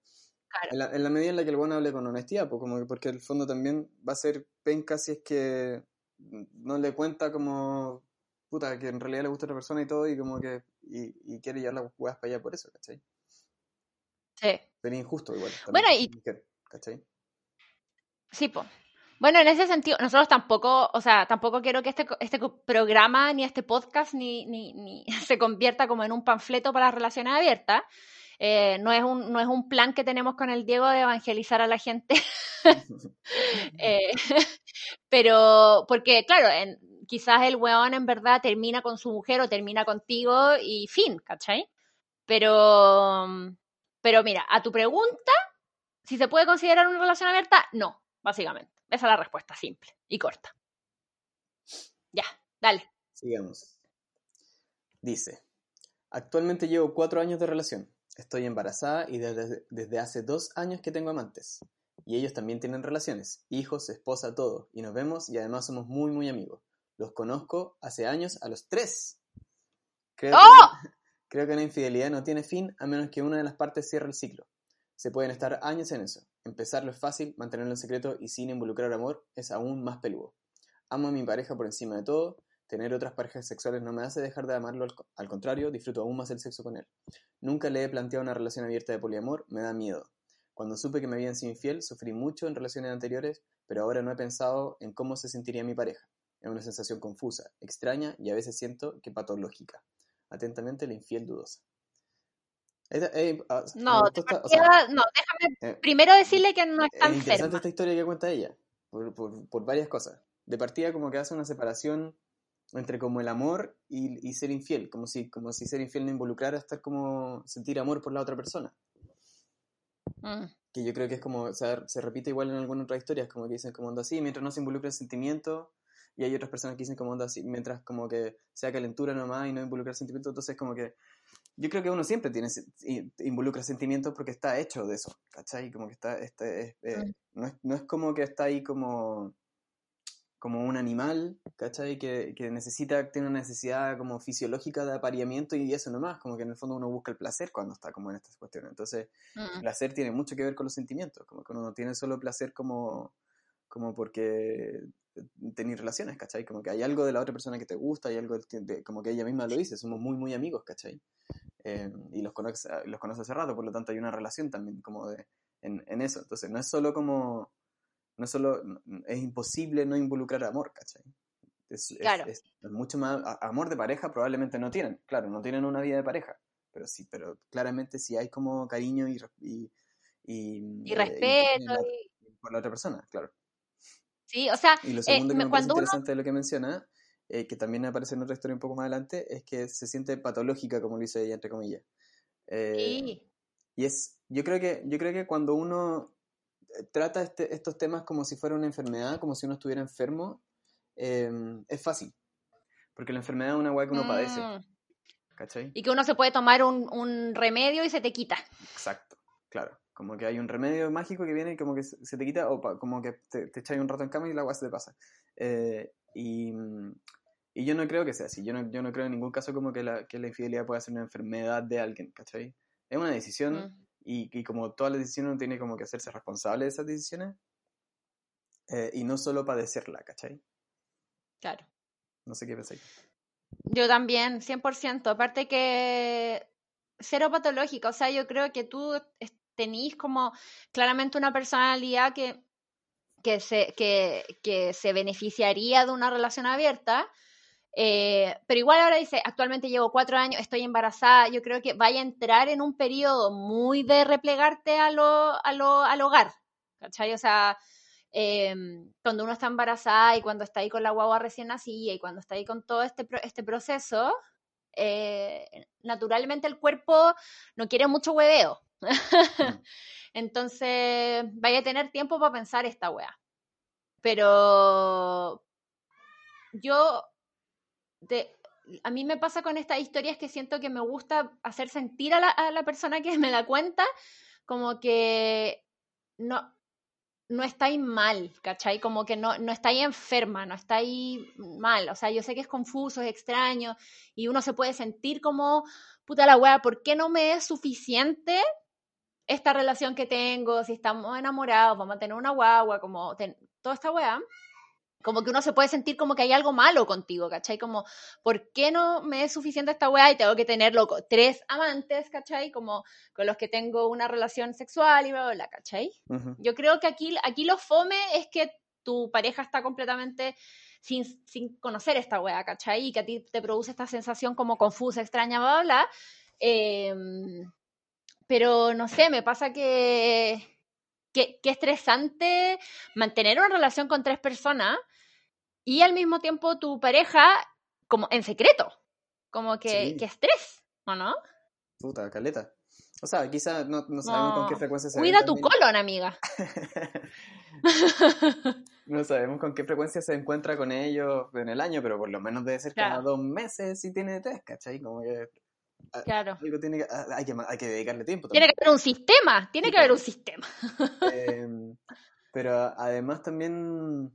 Claro. en la, en la medida en la que el bueno hable con honestidad, pues como que porque el fondo también va a ser penca si es que no le cuenta como puta que en realidad le gusta a otra persona y todo y como que y, y quiere llevar las huevas para allá por eso, ¿cachai? Sí. Sería injusto igual. Bueno, y- ¿cachai? Sí, po. Bueno, en ese sentido, nosotros tampoco, o sea, tampoco quiero que este, este programa, ni este podcast, ni, ni, ni se convierta como en un panfleto para las relaciones abiertas. Eh, no, es un, no es un plan que tenemos con el Diego de evangelizar a la gente. Eh, pero, porque, claro, en, quizás el weón en verdad termina con su mujer o termina contigo y fin, ¿cachai? Pero, pero mira, a tu pregunta, si se puede considerar una relación abierta, no, básicamente. Esa es la respuesta simple y corta. Ya, dale. Sigamos. Dice, actualmente llevo cuatro años de relación. Estoy embarazada y desde, desde hace dos años que tengo amantes. Y ellos también tienen relaciones, hijos, esposa, todo. Y nos vemos y además somos muy, muy amigos. Los conozco hace años a los tres. Creo, ¡Oh! que, creo que una infidelidad no tiene fin a menos que una de las partes cierre el ciclo. Se pueden estar años en eso. Empezarlo es fácil, mantenerlo en secreto y sin involucrar amor es aún más peludo. Amo a mi pareja por encima de todo. Tener otras parejas sexuales no me hace dejar de amarlo, al, co- al contrario, disfruto aún más el sexo con él. Nunca le he planteado una relación abierta de poliamor, me da miedo. Cuando supe que me habían sido infiel, sufrí mucho en relaciones anteriores, pero ahora no he pensado en cómo se sentiría mi pareja. Es una sensación confusa, extraña y a veces siento que patológica. Atentamente, la infiel dudosa. Eh, ah, No, o sea, partida- no, déjame eh, primero decirle que no es interesante enferma. esta historia que cuenta ella, por, por- por varias cosas. De partida como que hace una separación entre como el amor y, y ser infiel, como si, como si ser infiel no involucrara estar como sentir amor por la otra persona. Mm, Que yo creo que es como, o sea, se repite igual en algunas otras historias, como que dicen como así, mientras no se involucra el sentimiento, y hay otras personas que dicen como onda así, mientras como que sea calentura nomás y no involucra el sentimiento, entonces como que yo creo que uno siempre tiene involucra sentimientos porque está hecho de eso, ¿cachai? Como que está, este, es- eh, no, es, no es como que está ahí como, como un animal, ¿cachai? Que, que necesita, tiene una necesidad como fisiológica de apareamiento y eso nomás, como que en el fondo uno busca el placer cuando está como en estas cuestiones. Entonces, el mm. placer tiene mucho que ver con los sentimientos, como que uno no tiene solo placer como, como porque tenéis relaciones, ¿cachai? Como que hay algo de la otra persona que te gusta, hay algo, de- de- como que ella misma lo dice, somos muy, muy amigos, ¿cachai? Eh, y los conoce, los conoce hace rato, por lo tanto hay una relación también como de, en, en eso. Entonces, no es solo como, no es solo, es imposible no involucrar amor, ¿cachai? Es, Claro. es- es mucho más, a- amor de pareja probablemente no tienen, claro, no tienen una vida de pareja, pero sí, pero claramente sí hay como cariño y, y, y, Y eh, respeto. y- por la otra persona, claro. Sí, o sea, Y lo eh, segundo que me- parece uno interesante de lo que menciona, eh, que también aparece en otra historia un poco más adelante, es que se siente patológica, como lo dice ella, entre comillas. Eh, Sí, y es, yo creo que, yo creo que cuando uno eh, trata este- estos temas como si fuera una enfermedad, como si uno estuviera enfermo, eh, es fácil. Porque la enfermedad es una weá que uno padece, mm, ¿cachai? y que uno se puede tomar un, un remedio y se te quita. Exacto, claro. Como que hay un remedio mágico que viene y como que se te quita, o pa- como que te, te echas un rato en cama y la agua se te pasa. Eh, y, y yo no creo que sea así. Yo no, yo no creo en ningún caso como que la, que la infidelidad pueda ser una enfermedad de alguien, ¿cachai? Es una decisión Mm. y, y como todas las decisiones uno tiene como que hacerse responsable de esas decisiones eh, y no solo padecerla, ¿cachai? Claro. No sé qué pensáis. Yo también, 100%. Aparte que cero patológica. O sea, yo creo que tú tenís como claramente una personalidad que, que, se, que, que se beneficiaría de una relación abierta. eh, pero igual ahora dice, actualmente llevo cuatro años, estoy embarazada. Yo creo que vaya a entrar en un periodo muy de replegarte a lo, a lo, al hogar. ¿Cachai? O sea, em, cuando uno está embarazada y cuando está ahí con la guagua recién nacida y cuando está ahí con todo este, este proceso, eh, naturalmente el cuerpo no quiere mucho hueveo. Entonces, vaya a tener tiempo para pensar esta wea. Pero yo, a mí me pasa con estas historias que siento que me gusta hacer sentir a la, persona que me la cuenta como que no, no estáis mal, ¿cachai? Como que no, no estáis enferma, no estáis mal. O sea, yo sé que es confuso, es extraño, y uno se puede sentir como, puta la wea, ¿por qué no me es suficiente esta relación que tengo? Si estamos enamorados, vamos a tener una guagua, como toda esta wea como que uno se puede sentir como que hay algo malo contigo, ¿cachai? Como, ¿por qué no me es suficiente esta weá y tengo que tener loco, tres amantes, ¿cachai? Como con los que tengo una relación sexual y bla, bla, bla ¿cachai? Yo creo que aquí, aquí lo fome es que tu pareja está completamente sin, sin conocer esta weá, ¿cachai? Y que a ti te produce esta sensación como confusa, extraña, bla, bla, bla. Em, pero no sé, me pasa que, que, que estresante mantener una relación con tres personas y al mismo tiempo tu pareja como en secreto, como que, estrés, ¿o no? Puta, caleta. O sea, quizá no, sabemos con qué frecuencia se Cuida tu colon, amiga. no sabemos con qué frecuencia se encuentra con ellos en el año, pero por lo menos debe ser cada dos meses si tiene test, ¿cachai? Como que... Claro. tiene que, hay, que, hay que dedicarle tiempo. Tiene que haber un sistema, tiene que haber un sistema. Em, pero además también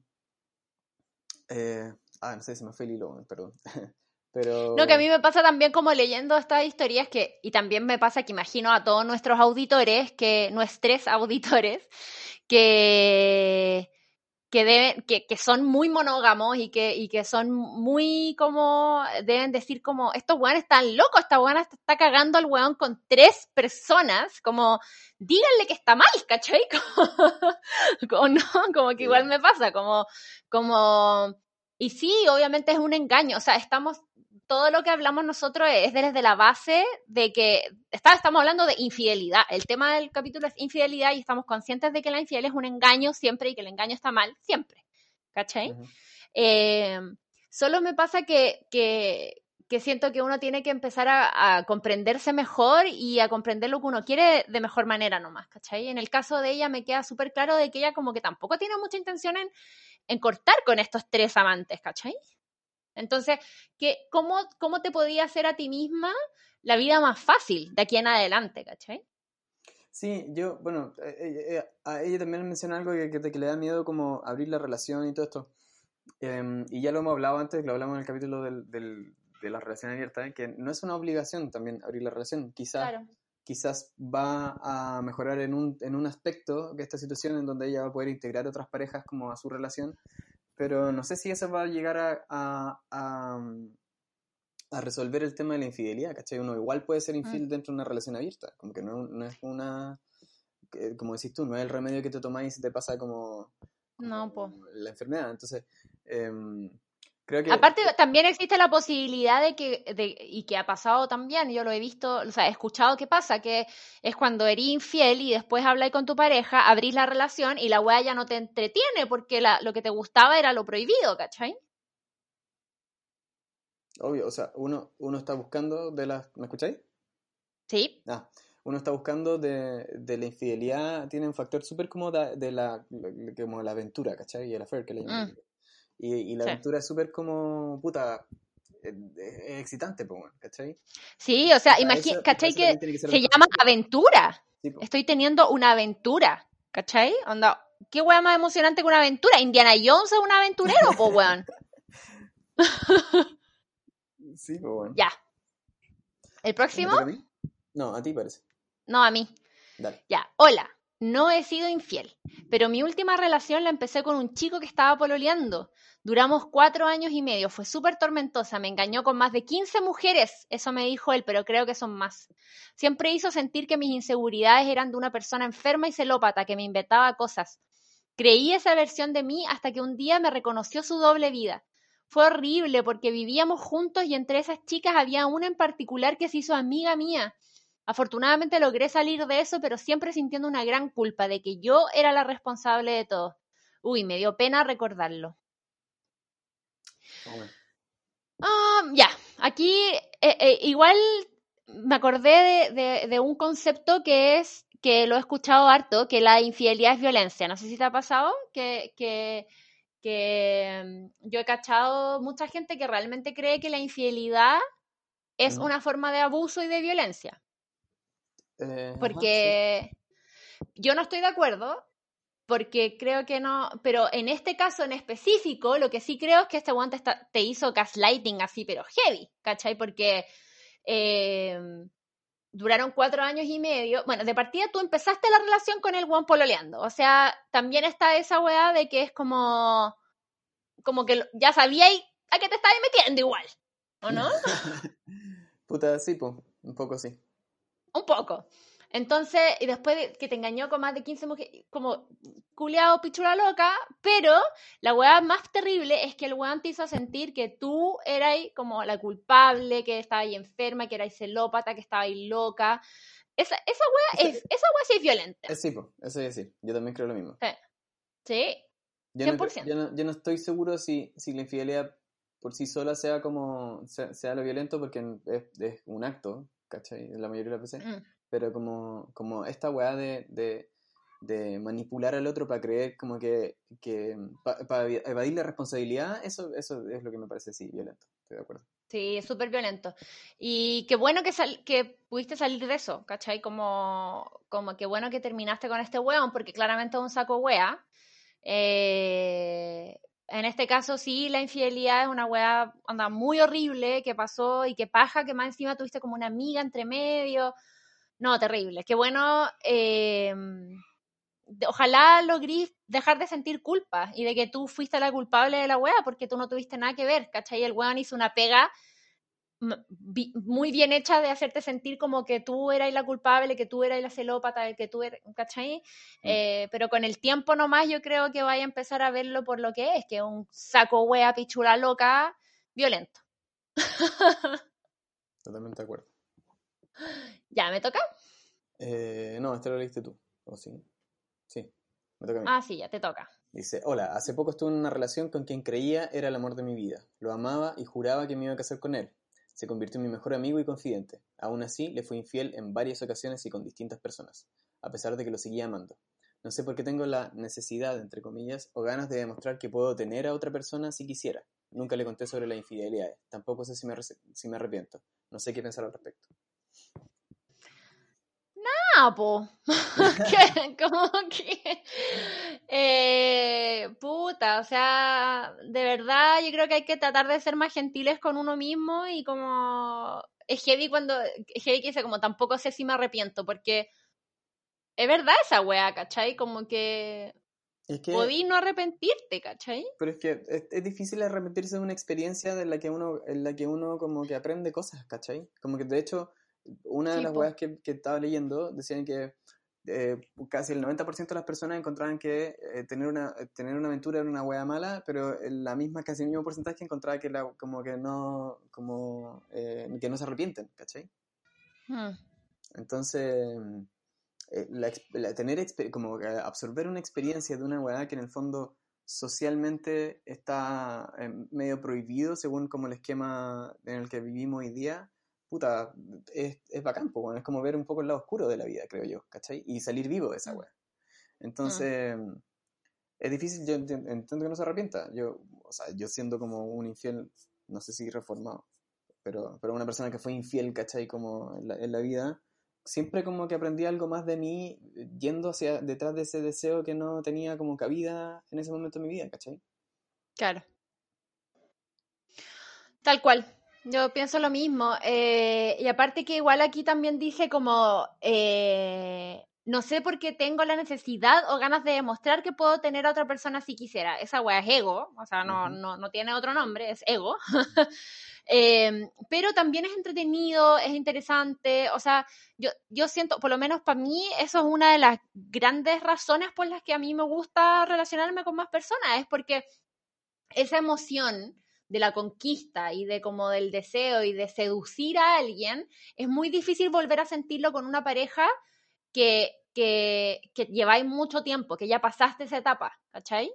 eh, ah, no sé si me fue el hilo, perdón. Pero... No, que a mí me pasa también como leyendo estas historias que, y también me pasa que imagino a todos nuestros auditores, que nuestros auditores, que, que, deben, que, que, son muy monógamos y que, y que son muy como, deben decir como, estos weones están locos, esta weona está cagando al weón con tres personas, como, díganle que está mal, ¿cachai? Como, no, como que igual me pasa, como, como, y sí, obviamente es un engaño, o sea, estamos, todo lo que hablamos nosotros es desde la base de que, está, estamos hablando de infidelidad, el tema del capítulo es infidelidad y estamos conscientes de que la infidelidad es un engaño siempre y que el engaño está mal siempre, ¿cachai? Eh, solo me pasa que, que, que siento que uno tiene que empezar a, comprenderse mejor y a comprender lo que uno quiere de mejor manera nomás, ¿cachai? En el caso de ella me queda súper claro de que ella como que tampoco tiene mucha intención en, en cortar con estos tres amantes, ¿cachai? Entonces, ¿qué, cómo, ¿cómo te podía hacer a ti misma la vida más fácil de aquí en adelante, ¿cachai? Sí, yo, bueno, eh, eh, eh, a ella también menciona algo que, que, le da miedo como abrir la relación y todo esto. Em, y ya lo hemos hablado antes, lo hablamos en el capítulo del, de la relación abierta, que no es una obligación también abrir la relación. Quizás, quizás va a mejorar en un, en un aspecto de esta situación en donde ella va a poder integrar otras parejas como a su relación, pero no sé si eso va a llegar a, a, a, resolver el tema de la infidelidad, ¿cachai? Uno igual puede ser infiel mm. dentro de una relación abierta, como que no, no es una, como decís tú, no es el remedio que te tomáis y se te pasa como, no, la enfermedad. Entonces, eh, Aparte, también existe la posibilidad de que, de, y que ha pasado también, yo lo he visto, o sea, he escuchado que pasa, que es cuando eres infiel y después hablas con tu pareja, abrís la relación y la weá ya no te entretiene porque la, lo que te gustaba era lo prohibido, ¿cachai? Obvio, o sea, uno, uno está buscando de las... ¿Me escucháis? Sí. Ah, uno está buscando de, de la infidelidad, tiene un factor súper como de, la, como la aventura, ¿cachai? Y el affair que le llaman. Mm. Y, la aventura es súper como, puta, es, excitante, ¿cachai? Sí, o sea, imagínate, ¿cachai? Que, se llama aventura. Estoy teniendo una aventura, ¿cachai? Onda, ¿qué weón más emocionante que una aventura? Indiana Jones es un aventurero, po, weón. sí, po, weón. Ya. ¿El próximo? No, a ti parece. No, a mí. Dale. Ya, hola. No he sido infiel, pero mi última relación la empecé con un chico que estaba pololeando. Duramos cuatro años y medio, fue súper tormentosa, me engañó con más de 15 mujeres, eso me dijo él, pero creo que son más. Siempre hizo sentir que mis inseguridades eran de una persona enferma y celópata que me inventaba cosas. Creí esa versión de mí hasta que un día me reconoció su doble vida. Fue horrible porque vivíamos juntos y entre esas chicas había una en particular que se hizo amiga mía. Afortunadamente logré salir de eso, pero siempre sintiendo una gran culpa de que yo era la responsable de todo. Uy, me dio pena recordarlo. Ah, ya, aquí eh, eh, igual me acordé de, un concepto que es, que lo he escuchado harto, que la infidelidad es violencia. No sé si te ha pasado que, que, mm, yo he cachado mucha gente que realmente cree que la infidelidad es una forma de abuso y de violencia. Eh, Porque yo no estoy de acuerdo, porque creo que no, pero en este caso en específico, lo que sí creo es que este guante te, hizo gaslighting así, pero heavy, ¿cachai? Porque eh, duraron cuatro años y medio. Bueno, de partida tú empezaste la relación con el guan pololeando, o sea, también está esa weá de que es como, como que ya sabíais a qué te estabas metiendo igual, ¿o no? Puta, sí, pues, un poco sí. Un poco. Entonces, y después de que te engañó con más de 15 mujeres, como culeado pichula loca, pero la weá más terrible es que el weón te hizo sentir que tú eras como la culpable, que estaba ahí enferma, que eras celópata, que estaba ahí loca. Esa, esa weá es, esa weá sí es violenta. Es sí, eso es sí. Yo también creo lo mismo. Sí. 100%. Yo no, yo no, estoy seguro si, si la infidelidad por sí sola sea como sea, lo violento porque es, es, un acto, ¿cachai? La mayoría de las veces. Mm pero como, como esta weá de, de, de, manipular al otro para creer como que, que para evadir la responsabilidad, eso, eso es lo que me parece, sí, violento, estoy de acuerdo. Sí, es súper violento. Y qué bueno que, sal que pudiste salir de eso, ¿cachai? Como, como qué bueno que terminaste con este weón, porque claramente es un saco wea. Eh, en este caso sí, la infidelidad es una weá anda muy horrible que pasó y que paja que más encima tuviste como una amiga entre medio. No, terrible. Qué bueno. Eh, ojalá logrís dejar de sentir culpa y de que tú fuiste la culpable de la wea porque tú no tuviste nada que ver, ¿cachai? El weón hizo una pega muy bien hecha de hacerte sentir como que tú eras la culpable, que tú eras la celópata, que tú eras, ¿cachai? Mm. Eh, pero con el tiempo nomás yo creo que vaya a empezar a verlo por lo que es, que es un saco wea pichula loca violento. Totalmente de acuerdo. ¿Ya me toca? Eh, no, este lo leíste tú. ¿O sí? Sí, me toca a mí. Ah, sí, ya te toca. Dice, hola, hace poco estuve en una relación con quien creía era el amor de mi vida. Lo amaba y juraba que me iba a casar con él. Se convirtió en mi mejor amigo y confidente. Aún así, le fui infiel en varias ocasiones y con distintas personas, a pesar de que lo seguía amando. No sé por qué tengo la necesidad, entre comillas, o ganas de demostrar que puedo tener a otra persona si quisiera. Nunca le conté sobre la infidelidad. Tampoco sé si me, si me arrepiento. No sé qué pensar al respecto. Po. como que. Eh, puta, o sea, de verdad yo creo que hay que tratar de ser más gentiles con uno mismo y como. Es heavy cuando. Es heavy que dice, como tampoco sé si me arrepiento, porque. Es verdad esa wea, ¿cachai? Como que. Es que, podí no arrepentirte, ¿cachai? Pero es que es, difícil arrepentirse de una experiencia de la que uno, en la que uno como que aprende cosas, ¿cachai? Como que de hecho, una de las weas que, que, estaba leyendo decían que eh, casi el 90% de las personas encontraban que eh, tener, una, tener una aventura era una wea mala, pero la misma, casi el mismo porcentaje encontraba que la, como que no, como, eh, que no se arrepienten, ¿cachai? Hmm. Entonces, la, tener, como absorber una experiencia de una wea que en el fondo socialmente está medio prohibido según como el esquema en el que vivimos hoy día, puta, es, es bacán, es como ver un poco el lado oscuro de la vida, creo yo, ¿cachai? Y salir vivo de esa mm. weá. Entonces, mm. es difícil, yo entiendo que no se arrepienta. Yo, o sea, yo siendo como un infiel, no sé si reformado, pero, pero una persona que fue infiel, ¿cachai? Como en la, en la vida, siempre como que aprendí algo más de mí yendo hacia detrás de ese deseo que no tenía como cabida en ese momento de mi vida, ¿cachai? Claro. Tal cual. Yo pienso lo mismo. Eh, y aparte que igual aquí también dice como, eh, no sé por qué tengo la necesidad o ganas de demostrar que puedo tener a otra persona si quisiera. Esa weá es ego, o sea, no, no, no tiene otro nombre, es ego. Em, pero también es entretenido, es interesante, o sea, yo, yo siento, por lo menos para mí, eso es una de las grandes razones por las que a mí me gusta relacionarme con más personas, es porque esa emoción de la conquista y de como del deseo y de seducir a alguien, es muy difícil volver a sentirlo con una pareja que, que, que lleváis mucho tiempo, que ya pasaste esa etapa, ¿cachai?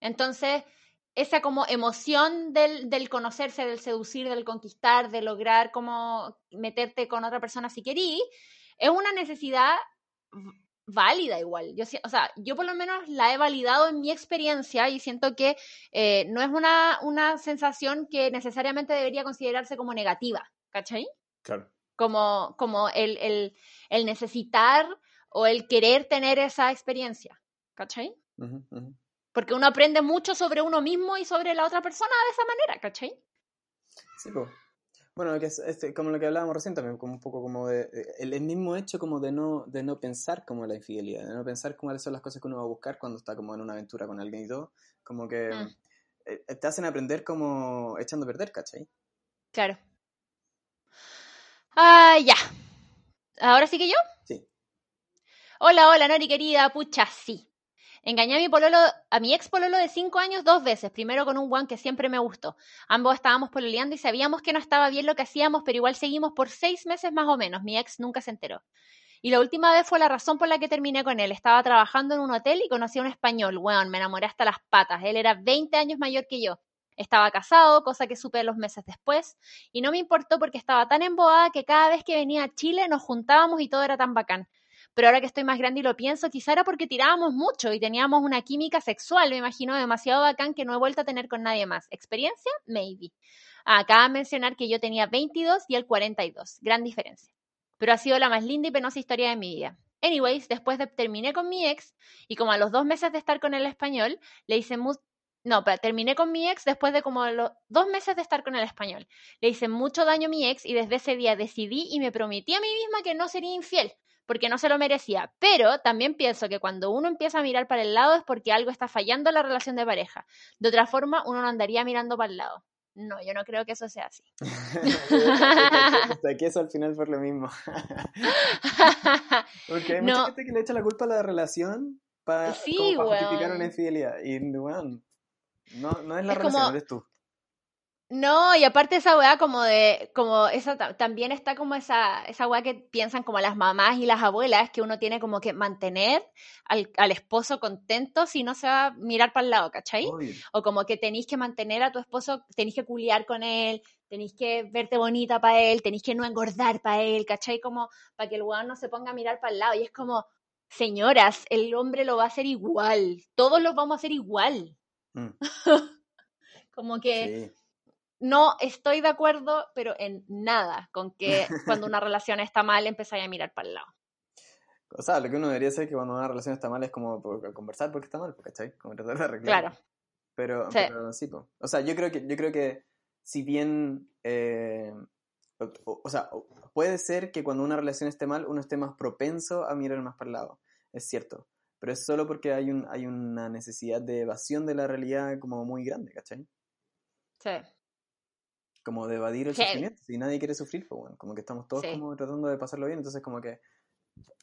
Entonces, esa como emoción del, del, conocerse, del seducir, del conquistar, de lograr como meterte con otra persona si querís, es una necesidad válida igual. Yo, o sea, yo por lo menos la he validado en mi experiencia y siento que eh, no es una, una sensación que necesariamente debería considerarse como negativa, ¿cachai? Claro. Como, como el, el, el necesitar o el querer tener esa experiencia, ¿cachai? Porque uno aprende mucho sobre uno mismo y sobre la otra persona de esa manera, ¿cachai? Sí, pues. Bueno, que es, este, como lo que hablábamos recién también, como un poco como de, el, el mismo hecho como de no, de no pensar como la infidelidad, de no pensar cuáles son las cosas que uno va a buscar cuando está como en una aventura con alguien y todo, como que Mm. eh, te hacen aprender como echando a perder, ¿cachai? Claro. Ah, ya. ¿Ahora sí que yo? Sí. Hola, hola, Nori querida, pucha, sí. Engañé a mi pololo, a mi ex pololo de cinco años dos veces. Primero con un guan que siempre me gustó. Ambos estábamos pololeando y sabíamos que no estaba bien lo que hacíamos, pero igual seguimos por seis meses más o menos. Mi ex nunca se enteró. Y la última vez fue la razón por la que terminé con él. Estaba trabajando en un hotel y conocí a un español. Weón, me enamoré hasta las patas. Él era 20 años mayor que yo. Estaba casado, cosa que supe los meses después. Y no me importó porque estaba tan embobada que cada vez que venía a Chile nos juntábamos y todo era tan bacán. Pero ahora que estoy más grande y lo pienso, quizá era porque tirábamos mucho y teníamos una química sexual, me imagino, demasiado bacán que no he vuelto a tener con nadie más. ¿Experiencia? Maybe. Acaba de mencionar que yo tenía 22 y él 42. Gran diferencia. Pero ha sido la más linda y penosa historia de mi vida. Anyways, después de terminé con mi ex y como a los dos meses de estar con el español, le hice no, pero terminé con mi ex después de como los dos meses de estar con el español. Le hice mucho daño a mi ex y desde ese día decidí y me prometí a mí misma que no sería infiel, porque no se lo merecía. Pero también pienso que cuando uno empieza a mirar para el lado es porque algo está fallando en la relación de pareja. De otra forma, uno no andaría mirando para el lado. No, yo no creo que eso sea así. Hasta que eso al final fue lo mismo. Porque hay mucha No. gente que le echa la culpa a la relación para Sí, justificar una infidelidad. Y, weón, no, no es la Es relación, como- eres tú. No, y aparte esa weá como de, como esa ta- también está como esa, esa weá que piensan como las mamás y las abuelas, que uno tiene como que mantener al, al esposo contento si no se va a mirar para el lado, ¿cachai? O como que tenéis que mantener a tu esposo, tenéis que culiar con él, tenéis que verte bonita para él, tenéis que no engordar para él, ¿cachai? Como para que el weón no se ponga a mirar para el lado. Y es como, señoras, el hombre lo va a hacer igual, todos lo vamos a hacer igual. Mm, Como que sí. No estoy de acuerdo, pero en nada, con que cuando una relación está mal empezáis a mirar para el lado. O sea, lo que uno debería hacer es que cuando una relación está mal es como conversar porque está mal, ¿cachai? Como tratar de arreglar. Claro. Pero, Sí. pero sí, po. O sea, yo creo que, yo creo que si bien, eh, o, o- o sea, puede ser que cuando una relación esté mal, uno esté más propenso a mirar más para el lado. Es cierto. Pero es solo porque hay, un, hay una necesidad de evasión de la realidad como muy grande, ¿cachai? Sí. Como de evadir el sufrimiento. Si nadie quiere sufrir, pues bueno, como que estamos todos Sí. como tratando de pasarlo bien, entonces como que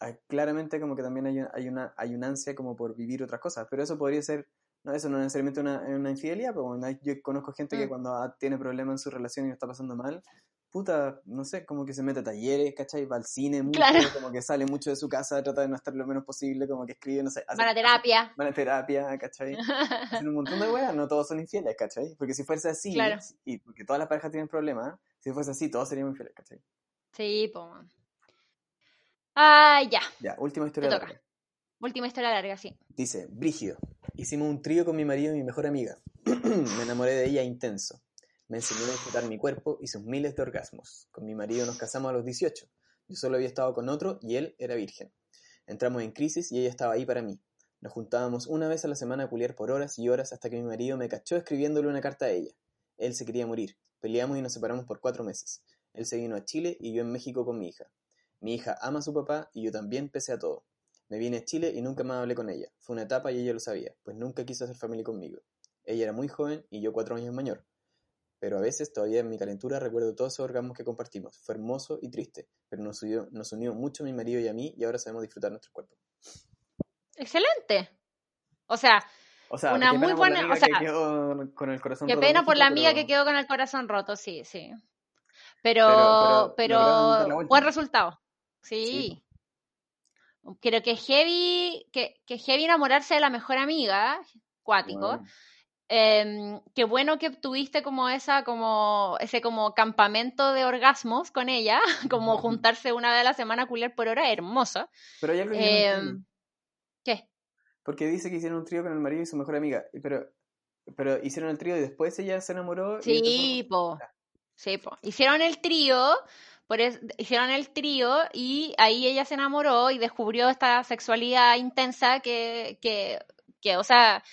ah, claramente como que también hay, hay, una, hay una ansia como por vivir otras cosas, pero eso podría ser, no, eso no es necesariamente una, una infidelidad, pero bueno, hay- yo conozco gente que Mm. cuando ah, tiene problemas en su relación y lo está pasando mal, puta, no sé, como que se mete a talleres, ¿cachai? Va al cine mucho, Claro. como que sale mucho de su casa, trata de no estar lo menos posible, como que escribe, no sé, hace- Van a terapia. van a terapia, ¿cachai? Hacen un montón de weas, no todos son infieles, ¿cachai? Porque si fuese así, Claro. y porque todas las parejas tienen problemas, si fuese así, todos seríamos infieles, ¿cachai? sí, po. Ah, ya. Ya, última historia. toca. larga. Última historia larga, sí. Dice, Brígido, hicimos un trío con mi marido y mi mejor amiga. Me enamoré de ella intenso. Me enseñó a disfrutar mi cuerpo y sus miles de orgasmos. Con mi marido nos casamos a los 18. Yo solo había estado con otro y él era virgen. Entramos en crisis y ella estaba ahí para mí. Nos juntábamos una vez a la semana a culiar por horas y horas hasta que mi marido me cachó escribiéndole una carta a ella. Él se quería morir. Peleamos y nos separamos por cuatro meses. Él se vino a Chile y yo en México con mi hija. Mi hija ama a su papá y yo también pese a todo. Me vine a Chile y nunca más hablé con ella. Fue una etapa y ella lo sabía, pues nunca quiso hacer familia conmigo. Ella era muy joven y yo cuatro años mayor. Pero a veces, todavía en mi calentura, recuerdo todos esos orgasmos que compartimos. Fue hermoso y triste, pero nos unió, nos unió mucho mi marido y a mí y ahora sabemos disfrutar nuestros cuerpos. Excelente. O sea, O sea, Una muy buena- o sea, que quedó con el corazón qué roto pena por la amiga pero- que quedó con el corazón roto, sí, sí. Pero, Pero- buen resultado. Sí. Sí. Creo que heavy, que, que heavy enamorarse de la mejor amiga, cuático. Bueno, Em, qué bueno que tuviste como esa, como ese como campamento de orgasmos con ella, como juntarse una vez a la semana a culiar por hora, hermoso. Pero no entiendo. Em, ¿Qué? Porque dice que hicieron un trío con el marido y su mejor amiga. Pero, pero hicieron el trío y después ella se enamoró. y Sí, empezó- po. Sí, po. Hicieron el trío por hicieron el trío y ahí ella se enamoró y descubrió esta sexualidad intensa que, que, que, o sea,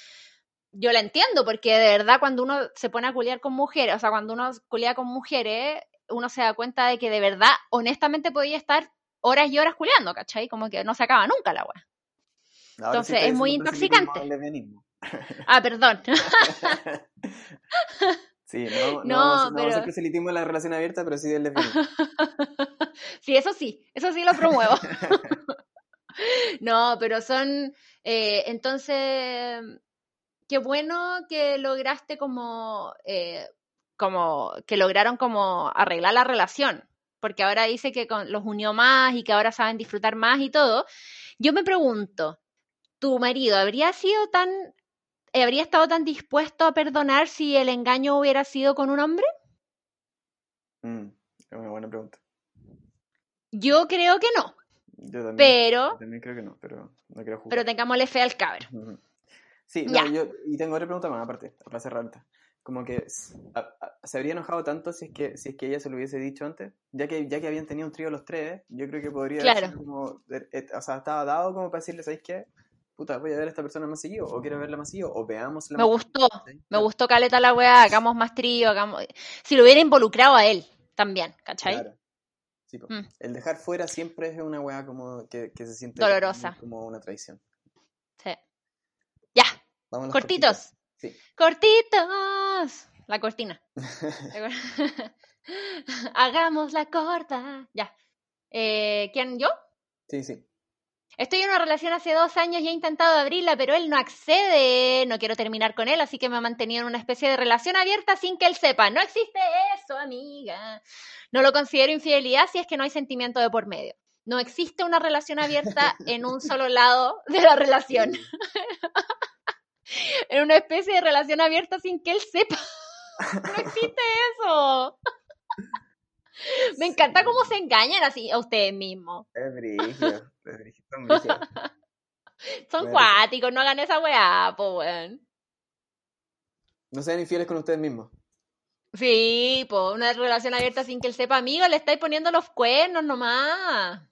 yo la entiendo, porque de verdad cuando uno se pone a culiar con mujeres, o sea, cuando uno culea con mujeres, uno se da cuenta de que de verdad, honestamente, podía estar horas y horas culiando, ¿cachai? Como que no se acaba nunca la weá. Entonces es muy intoxicante. Ah, perdón. sí, no, no, no, pero... no proselitismo en la relación abierta, pero sí del lesbianismo. sí, eso sí, eso sí lo promuevo. no, pero son, eh, entonces, qué bueno que lograste como, eh, como, que lograron como arreglar la relación, porque ahora dice que los unió más y que ahora saben disfrutar más y todo. Yo me pregunto, ¿tu marido habría sido tan, habría estado tan dispuesto a perdonar si el engaño hubiera sido con un hombre? Mm, es una buena pregunta. Yo creo que no. Yo también, pero, también creo que no, pero no quiero jugar. Pero tengámosle fe al caber. Sí, no, yo, y tengo otra pregunta más aparte, para cerrar Como que se habría enojado tanto si es que si es que ella se lo hubiese dicho antes, ya que ya que habían tenido un trío los tres, yo creo que podría claro. como, eh, eh, o sea, estaba dado como para decirle, ¿sabéis qué? Puta, voy a ver a esta persona más seguido, o quiero verla más seguido, o veamos Me gustó, me gustó caleta la weá, hagamos más trío, hagamos... Si lo hubiera involucrado a él también, ¿cachai? Claro. Sí, mm. El dejar fuera siempre es una weá como que, que se siente dolorosa. como una traición. Cortitos. Sí. Cortitos. La cortina. Hagamos la corta. Ya. Eh, ¿Quién? ¿Yo? Sí, sí. Estoy en una relación hace dos años y he intentado abrirla, pero él no accede. No quiero terminar con él, así que me ha mantenido en una especie de relación abierta sin que él sepa. No existe eso, amiga. No lo considero infidelidad si es que no hay sentimiento de por medio. No existe una relación abierta en un solo lado de la relación en una especie de relación abierta sin que él sepa. No existe eso. Me encanta cómo se engañan así a ustedes mismos. Es brillo, Son cuáticos, no hagan esa weá, po weón. No sean infieles con ustedes mismos. Sí, pues una relación abierta sin que él sepa, amigo, le estáis poniendo los cuernos nomás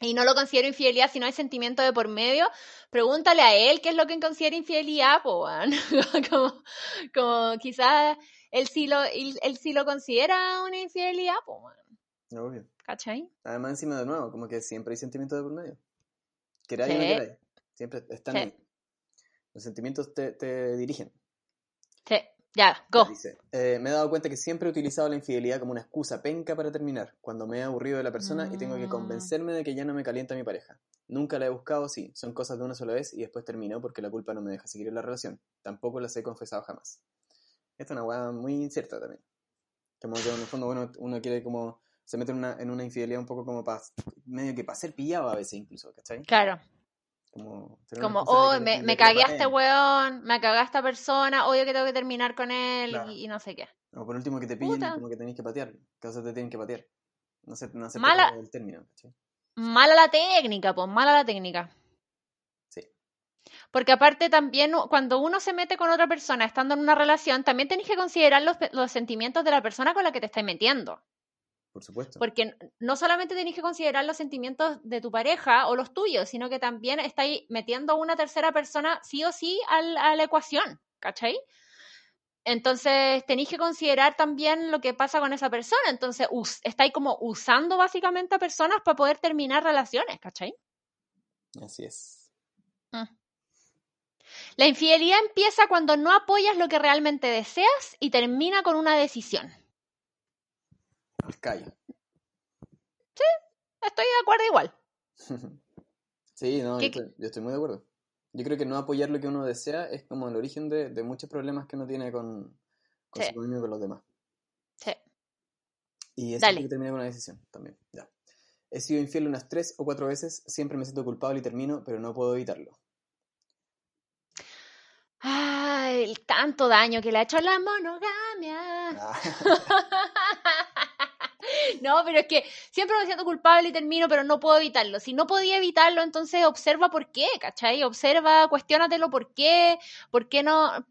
y no lo considero infidelidad si no hay sentimiento de por medio, pregúntale a él qué es lo que considera infidelidad, pues, como, como quizás él sí lo, él, sí lo considera una infidelidad, pues, Obvio. ¿Cachai? Además, encima de nuevo, como que siempre hay sentimiento de por medio. Queráis o no queráis. Siempre están ahí. Los sentimientos te, te dirigen. Sí. Ya, go. Eh, me he dado cuenta que siempre he utilizado la infidelidad como una excusa penca para terminar, cuando me he aburrido de la persona y tengo que mm. convencerme de que ya no me calienta mi pareja. Nunca la he buscado, sí, son cosas de una sola vez y después termino porque la culpa no me deja seguir en la relación. Tampoco las he confesado jamás. Esta es una weá muy incierta también. Como que en el fondo uno, uno quiere como... Se mete en una, en una infidelidad un poco como para... Medio que para ser pillado a veces incluso, ¿cachai? Claro. Como, como oh, me, me cagué a este weón, me cagué a esta persona, obvio que tengo que terminar con él y, no sé qué. O por último que te pillen como que tenéis que patear, que o te tienen que patear. No sé, no sé mala, el término. Mala la técnica, pues, mala la técnica. Sí. Porque aparte también cuando uno se mete con otra persona estando en una relación, también tenéis que considerar los, los sentimientos de la persona con la que te estás metiendo. Por supuesto. Porque no solamente tenéis que considerar los sentimientos de tu pareja o los tuyos, sino que también estáis metiendo a una tercera persona sí o sí a la ecuación, ¿cachai? Entonces tenéis que considerar también lo que pasa con esa persona. Entonces estáis como usando básicamente a personas para poder terminar relaciones, ¿cachai? Así es. Mm. La infidelidad empieza cuando no apoyas lo que realmente deseas y termina con una decisión. Callo. Sí, estoy de acuerdo igual. sí, no, yo estoy, muy de acuerdo. Yo creo que no apoyar lo que uno desea es como el origen de, muchos problemas que uno tiene con, con su y con los demás. Sí. Y eso tiene que terminar con una decisión también. Ya. He sido infiel unas tres o cuatro veces, siempre me siento culpable y termino, pero no puedo evitarlo. Ay, el tanto daño que le ha hecho la monogamia. Ah. No, pero es que siempre me siento culpable y termino, pero no puedo evitarlo. Si no podía evitarlo, entonces observa por qué, ¿cachai? Observa, cuestionatelo por qué, por qué no,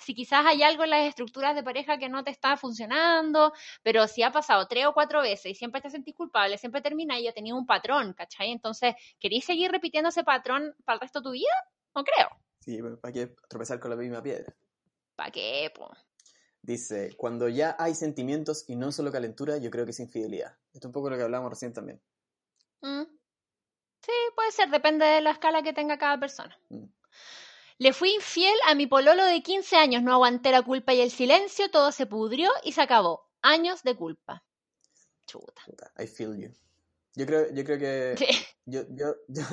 si quizás hay algo en las estructuras de pareja que no te está funcionando, pero si ha pasado tres o cuatro veces y siempre te sentís culpable, siempre termina y ha tenido un patrón, ¿cachai? Entonces, ¿queréis seguir repitiendo ese patrón para el resto de tu vida? No creo. Sí, pero ¿para qué tropezar con la misma piedra? ¿Para qué, po? Dice, cuando ya hay sentimientos y no solo calentura, yo creo que es infidelidad. Esto es un poco lo que hablamos recién también. Mm. Sí, puede ser, depende de la escala que tenga cada persona. Mm. Le fui infiel a mi pololo de 15 años, no aguanté la culpa y el silencio, todo se pudrió y se acabó. Años de culpa. Chuta. I feel you. Yo creo, yo creo que Sí. yo, yo, yo,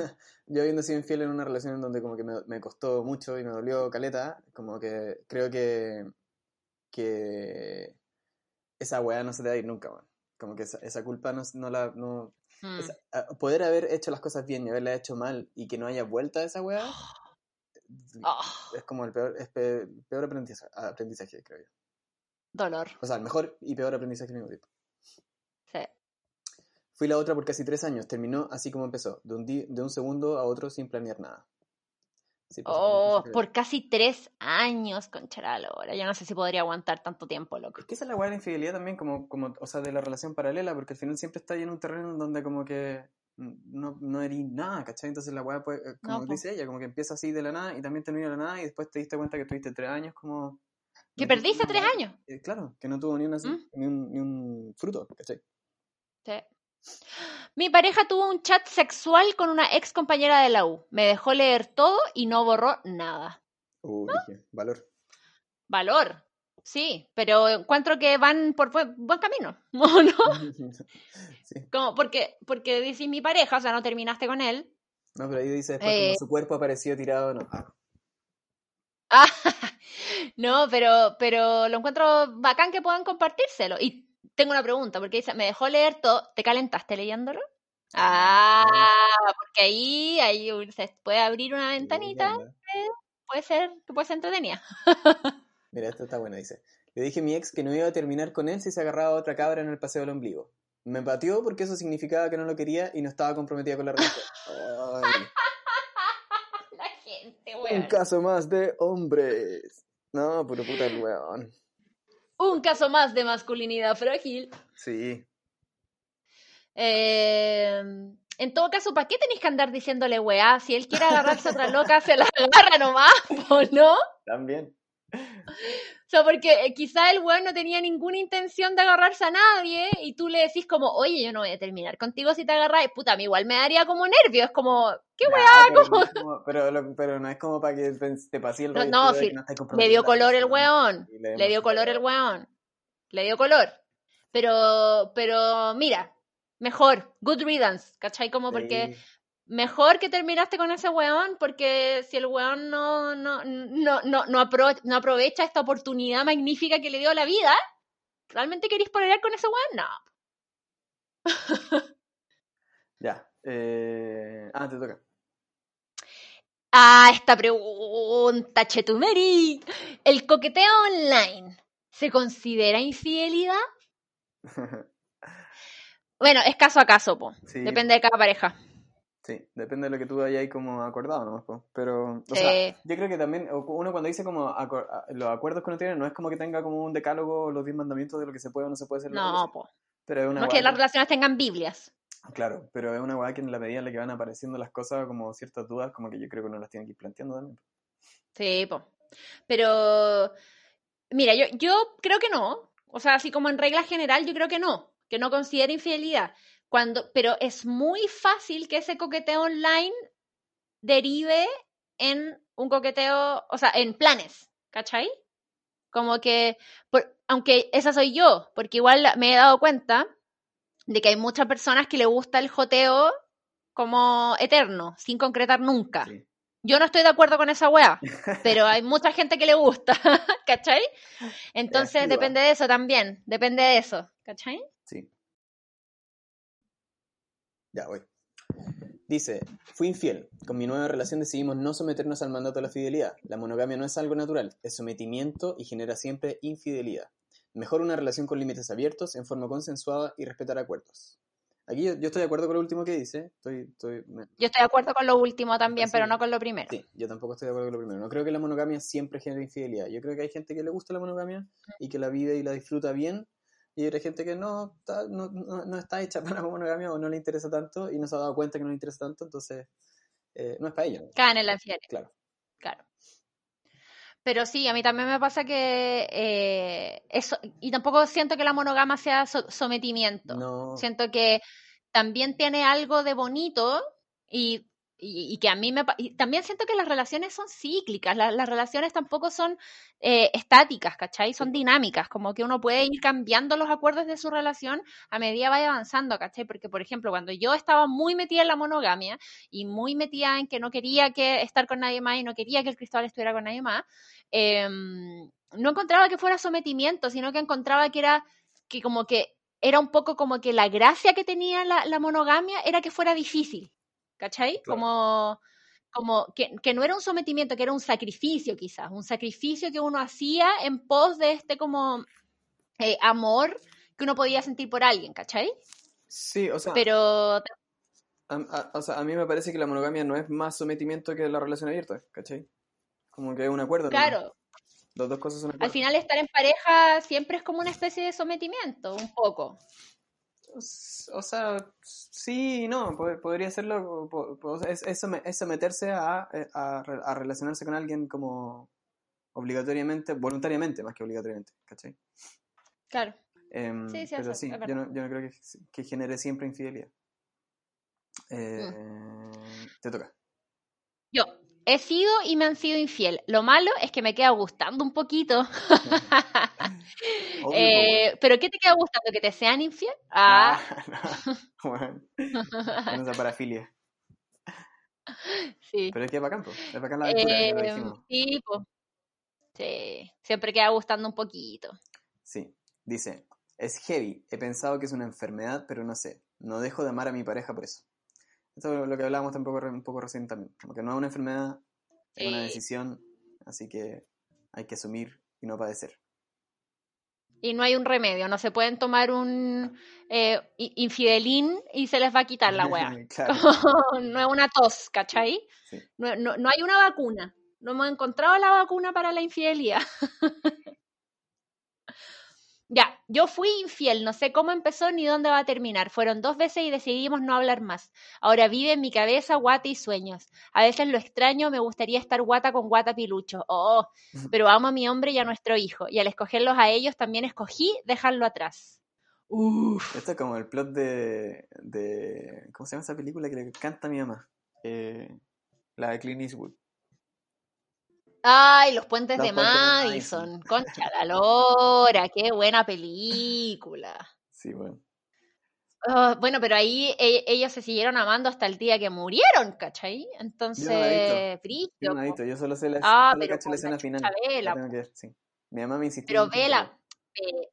yo habiendo sido infiel en una relación en donde como que me, me costó mucho y me dolió caleta, como que creo que, que esa weá no se te va a ir nunca, weón. Como que esa, esa culpa no, no la... No, Mm. esa- a- poder haber hecho las cosas bien y haberla hecho mal y que no haya vuelta a esa weá Oh, es como el peor, es peor aprendizaje, aprendizaje, creo yo. dolor. O sea, el mejor y peor aprendizaje al mismo tiempo. Sí. Fui la otra por casi tres años. Terminó así como empezó, de un, de un segundo a otro sin planear nada. Sí, pues, Oh, por casi tres años, concha la lora. Yo no sé si podría aguantar tanto tiempo, loco. Es que esa es la weá de la infidelidad también, como, como, o sea, de la relación paralela, porque al final siempre está ahí en un terreno en donde como que no, no eres nada, ¿cachai? Entonces la weá, pues, eh, como No, po. dice ella, como que empieza así de la nada y también termina de la nada y después te diste cuenta que tuviste tres años como... Que perdiste tres años. Eh, claro, que no tuvo ni, una, ¿Mm? ni, un, ni un fruto, ¿cachai? Sí. Mi pareja tuvo un chat sexual con una ex compañera de la U. Me dejó leer todo y no borró nada. Uh, dije, valor. Valor. Sí, pero encuentro que van por buen, camino. ¿O no? sí. Como porque, porque dices mi pareja, o sea, no terminaste con él. No, pero ahí dice después Eh. como su cuerpo apareció tirado, no. Ah, no, pero, pero lo encuentro bacán que puedan compartírselo. Y tengo una pregunta, porque dice, me dejó leer todo. ¿Te calentaste leyéndolo? Ah, porque ahí, ahí se puede abrir una ventanita, Leyenda. puede ser, que puede ser entretenida. Mira, esto está bueno, dice. Le dije a mi ex que no iba a terminar con él si se agarraba a otra cabra en el paseo del ombligo. Me pateó porque eso significaba que no lo quería y no estaba comprometida con la relación. La gente, un caso más de hombres. No, puro puta el weón. Un caso más de masculinidad frágil. Sí. Eh, en todo caso, ¿para qué tenéis que andar diciéndole weá? Si él quiere agarrarse a otra loca, se la agarra nomás, ¿o no? También. O sea, porque eh, quizá el weón no tenía ninguna intención de agarrarse a nadie y tú le decís como, oye, yo no voy a terminar contigo si te agarras. Puta, a mí igual me daría como nervio. Es como, ¿qué? Nah, pero, ¿Cómo? no es como- pero, lo- pero no es como para que te, te pase el No, rollo no, de sí, estáis Le dio color el weón. Le dio color el weón. Le dio color. Pero, pero, mira, mejor, good riddance, ¿cachai? Como porque Sí. Mejor que terminaste con ese weón, porque si el weón no, no, no, no, no, apro- no aprovecha esta oportunidad magnífica que le dio la vida, ¿realmente queréis pelear con ese weón? No. Ya. Eh... Ah, te toca. Ah, esta pregunta, Chetumeri. ¿El coqueteo online se considera infidelidad? Bueno, es caso a caso, po. Sí. Depende de cada pareja. Sí, depende de lo que tú hayas como acordado po. Pero, o Sí. sea, yo creo que también o- uno cuando dice como acor- a- los acuerdos que uno tiene, no es como que tenga como un decálogo, los 10 mandamientos de lo que se puede o no se puede hacer. No, po. Pero es una No que las que- relaciones tengan Biblias. Claro, pero es una weá que en la medida en la que van apareciendo las cosas, como ciertas dudas, como que yo creo que uno las tiene que ir planteando también. Sí, po. Pero, mira, yo, yo creo que no. O sea, así como en regla general, yo creo que no. Que no considera infidelidad. Cuando, pero es muy fácil que ese coqueteo online derive en un coqueteo, o sea, en planes, ¿cachai? Como que, por- aunque esa soy yo, porque igual me he dado cuenta de que hay muchas personas que le gusta el joteo como eterno, sin concretar nunca. Sí. Yo no estoy de acuerdo con esa weá, pero hay mucha gente que le gusta, ¿cachai? Entonces depende de eso también, depende de eso, ¿cachai? Ya, voy. Dice, fui infiel. Con mi nueva relación decidimos no someternos al mandato de la fidelidad. La monogamia no es algo natural, es sometimiento y genera siempre infidelidad. Mejor una relación con límites abiertos, en forma consensuada y respetar acuerdos. Aquí yo, yo estoy de acuerdo con lo último que dice. Estoy, estoy, Yo estoy de acuerdo con lo último también, Sí. pero no con lo primero. Sí, yo tampoco estoy de acuerdo con lo primero. No creo que la monogamia siempre genere infidelidad. Yo creo que hay gente que le gusta la monogamia y que la vive y la disfruta bien. Y hay otra gente que no está, no, no, no está hecha para la monogamia o no le interesa tanto y no se ha dado cuenta que no le interesa tanto, entonces eh, no es para ella. Caen en la infidelidad. Claro. Claro. Pero sí, a mí también me pasa que eh, eso, y tampoco siento que la monogama sea so- sometimiento. No, Siento que también tiene algo de bonito y, y- y que a mí me... y también siento que las relaciones son cíclicas, la- las relaciones tampoco son eh, estáticas, ¿cachai? Son dinámicas, como que uno puede ir cambiando los acuerdos de su relación a medida vaya avanzando, ¿cachai? Porque, por ejemplo, cuando yo estaba muy metida en la monogamia y muy metida en que no quería que estar con nadie más y no quería que el Cristóbal estuviera con nadie más, em, no encontraba que fuera sometimiento, sino que encontraba que era que como que era un poco como que la gracia que tenía la, la monogamia era que fuera difícil, ¿cachai? Claro. Como, como que, que no era un sometimiento, que era un sacrificio quizás, un sacrificio que uno hacía en pos de este como eh, amor que uno podía sentir por alguien, ¿cachai? sí, o sea, Pero a, a- o sea, a mí me parece que la monogamia no es más sometimiento que la relación abierta, ¿cachai? Como que es un acuerdo. claro, Las dos cosas son al final estar en pareja siempre es como una especie de sometimiento, un poco. O sea, sí y no, po- podría serlo, po- po- es, es some- es someterse a, eh, a, re- a relacionarse con alguien como obligatoriamente, voluntariamente más que obligatoriamente, ¿cachai? Claro. Em, Sí, sí, pero eso sí, yo no, yo no creo que, que genere siempre infidelidad. Eh, Mm. Te toca. Yo he sido y me han sido infiel. Lo malo es que me queda gustando un poquito. Obvio, Eh, ¿Pero qué te queda gustando? ¿Que te sean infiel? Ah, no, bueno, con esa parafilia. sí. Pero es que es bacán, po, es bacán la aventura, lo Eh, sí. Sí, siempre queda gustando un poquito. Sí, dice, es heavy, he pensado que es una enfermedad, pero no sé, no dejo de amar a mi pareja por eso. Esto es lo que hablábamos un poco, re- un poco recién también, como que no es una enfermedad, es una Sí. decisión, así que hay que asumir y no padecer. Y no hay un remedio, no se pueden tomar un eh, infidelín y se les va a quitar la weá. claro, no es una tos, ¿cachai? sí. No, no, no hay una vacuna. No hemos encontrado la vacuna para la infidelidad. ya, yo fui infiel, no sé cómo empezó ni dónde va a terminar. Fueron dos veces y decidimos no hablar más. Ahora vive en mi cabeza guata y sueños. A veces lo extraño, me gustaría estar guata con guata pilucho. Oh, pero amo a mi hombre y a nuestro hijo. Y al escogerlos a ellos también escogí dejarlo atrás. Uf. Esto es como el plot de, de ¿cómo se llama esa película que le canta a mi mamá? Eh, la de Clint Eastwood. Ay, los puentes Los de puentes de Madison. Madison. Concha la lora, qué buena película. Sí, bueno. Ah, bueno, pero ahí e- ellos se siguieron amando hasta el día que murieron, ¿cachai? Yo Entonces, no la he Yo brígido, no la visto, yo solo sé la, Ah, solo pero cacho la escena final. vela, La ver, sí. Mi mamá me insistió. Pero vela, eh,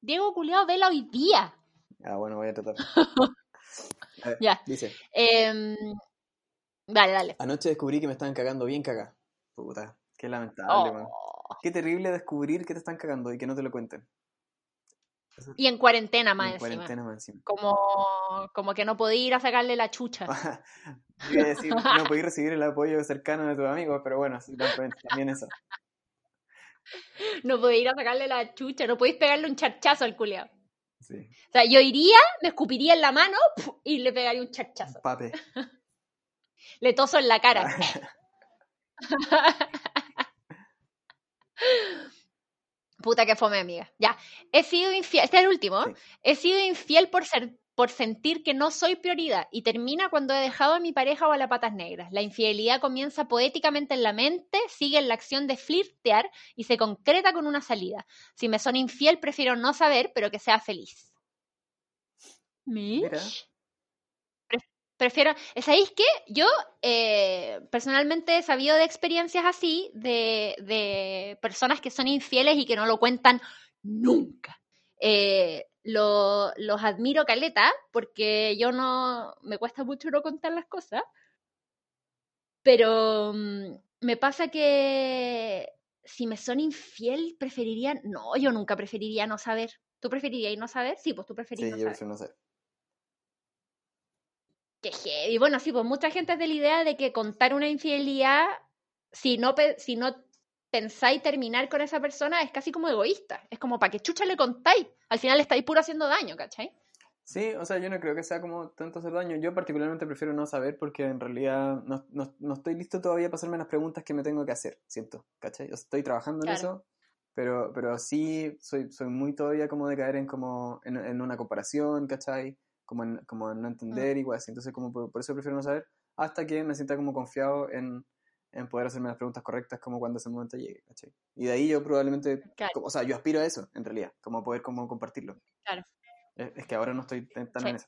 Diego Culeado, vela hoy día. Ah, bueno, voy a tratar. A ver, Ya. Dice, Em, dale, dale. anoche descubrí que me estaban cagando bien cagá. Puta, qué lamentable, man. Oh, Qué terrible descubrir que te están cagando y que no te lo cuenten. Y en cuarentena más en encima. cuarentena más encima. Como, como que no podía ir a sacarle la chucha. Iba a decir, no podí recibir el apoyo cercano de tus amigos, pero bueno, también, también eso. No podía ir a sacarle la chucha. No podéis pegarle un charchazo al culeado. Sí, O sea, yo iría, me escupiría en la mano y le pegaría un charchazo. pape. Le toso en la cara. Puta que fome, amiga. Ya. He sido infiel. Este es el último. Sí. He sido infiel por ser por sentir que no soy prioridad y termina cuando he dejado a mi pareja o a las patas negras. La infidelidad comienza poéticamente en la mente, sigue en la acción de flirtear y se concreta con una salida. Si me son infiel, prefiero no saber, pero que sea feliz. Mira. Mish. Pre- Prefiero, ¿sabéis qué? Yo eh, personalmente he sabido de experiencias así, de, de personas que son infieles y que no lo cuentan nunca. Eh, lo- los admiro caleta porque yo no, me cuesta mucho no contar las cosas, pero mm, me pasa que si me son infiel, preferiría, no, yo nunca preferiría no saber. ¿Tú preferirías no saber? Sí, pues tú Sí, preferirías yo no saber. prefiero no sé. Qué heavy. Bueno, sí, pues mucha gente es de la idea de que contar una infidelidad, si no, si no pensáis terminar con esa persona, es casi como egoísta. Es como para que chucha le contáis. Al final le estáis puro haciendo daño, ¿cachai? Sí, o sea, yo no creo que sea como tanto hacer daño. Yo particularmente prefiero no saber porque en realidad no, no- no estoy listo todavía para hacerme las preguntas que me tengo que hacer, siento, ¿cachai? O sea, estoy trabajando en Claro. eso, pero, pero sí soy, soy muy todavía como de caer en como en, en una comparación, ¿cachai? Como en, como en no entender igual así. Entonces como por, por eso prefiero no saber hasta que me sienta como confiado en, en poder hacerme las preguntas correctas como cuando ese momento llegue, ¿cachai? Y de ahí yo probablemente, Claro. como- o sea, yo aspiro a eso, en realidad, como poder como compartirlo. Claro. Es, es que ahora no estoy tan Sí. en eso.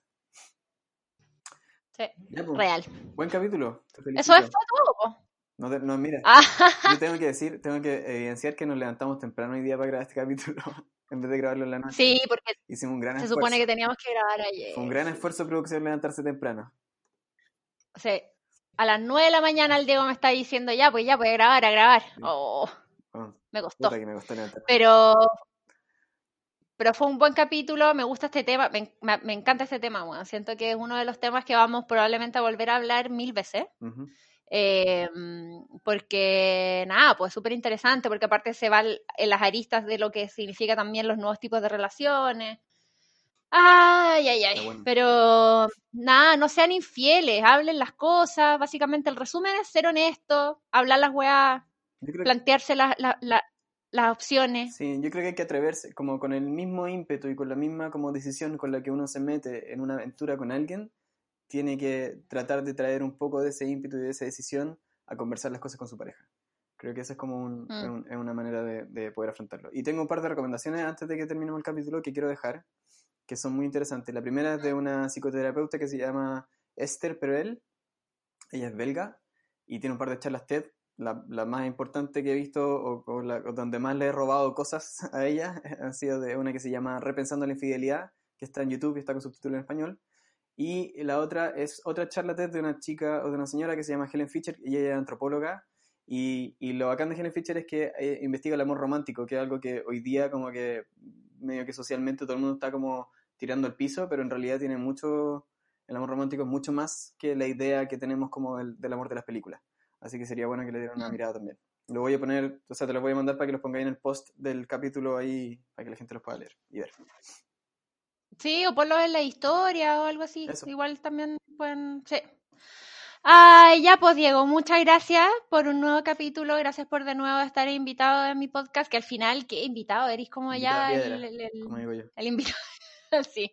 Sí, Ya, pues, real. Buen capítulo. Eso es todo. No, te- no, mira, Ah, yo tengo que decir, tengo que evidenciar que nos levantamos temprano hoy día para grabar este capítulo, en vez de grabarlo en la noche. sí, porque Hicimos un gran se esfuerzo. supone que teníamos que grabar ayer. Fue un gran esfuerzo de producción levantarse temprano. O sea, a las 9 de la mañana el Diego me está diciendo, ya, pues ya, pues a grabar, a grabar. Oh, Oh, me costó. me. Pero, pero fue un buen capítulo, me gusta este tema, me, me- me encanta este tema, bueno, siento que es uno de los temas que vamos probablemente a volver a hablar mil veces. Ujú. Eh, mm, porque nada, pues súper interesante, porque aparte se va en las aristas de lo que significa también los nuevos tipos de relaciones. Ay, ay, ay. Bueno. Pero nada, no sean infieles, hablen las cosas. Básicamente el resumen es ser honesto, hablar las weas, creo que- plantearse la- la- la- las opciones. Sí, yo creo que hay que atreverse, como con el mismo ímpetu y con la misma como decisión con la que uno se mete en una aventura con alguien, tiene que tratar de traer un poco de ese ímpetu y de esa decisión a conversar las cosas con su pareja. Creo que esa es como un- Mm. un- es una manera de, de poder afrontarlo. Y tengo un par de recomendaciones antes de que terminemos el capítulo que quiero dejar, que son muy interesantes. La primera es de una psicoterapeuta que se llama Esther Perel. Ella es belga y tiene un par de charlas TED. La, la más importante que he visto o, o la- o donde más le he robado cosas a ella ha sido de una que se llama Repensando la infidelidad, que está en YouTube y está con subtítulo en español. Y la otra es otra charla TED de una chica o de una señora que se llama Helen Fisher y ella es antropóloga. Y, y lo bacán de Helen Fisher es que eh, investiga el amor romántico, que es algo que hoy día como que medio que socialmente todo el mundo está como tirando al piso, pero en realidad tiene mucho, el amor romántico es mucho más que la idea que tenemos como del, del amor de las películas. Así que sería bueno que le dieran una Mm. mirada también. Lo voy a poner, o sea, te lo voy a mandar para que los pongáis en el post del capítulo ahí, para que la gente los pueda leer y ver. Sí, o ponlo en la historia o algo así. Eso. Igual también pueden. Sí. Ay, ya pues Diego, muchas gracias por un nuevo capítulo, gracias por de nuevo estar invitado en mi podcast, que al final, ¿qué invitado? Eres como ya el, piedra, el- el- Como digo yo. el invitado. sí.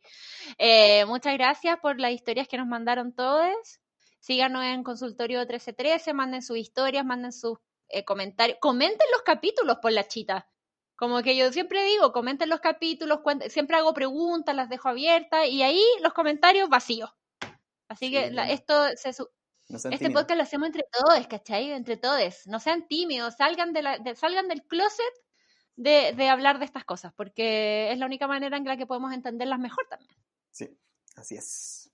Eh, muchas gracias por las historias que nos mandaron todos. Síganos en Consultorio 1313, manden sus historias, manden sus eh, comentarios. Comenten los capítulos por la chita. Como que yo siempre digo, comenten los capítulos, siempre hago preguntas, las dejo abiertas y ahí los comentarios vacíos. Así Sí, que la- esto se, No este tímidos. podcast lo hacemos entre todos, ¿cachai? Entre todos. No sean tímidos, salgan, de la, de- salgan del closet de, de hablar de estas cosas, porque es la única manera en la que podemos entenderlas mejor también. Sí, así es.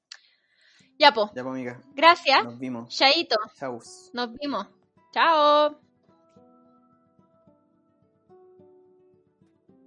Ya, po. Ya, pues, amiga, Gracias. nos vimos. Chaito. Nos vimos. Chao.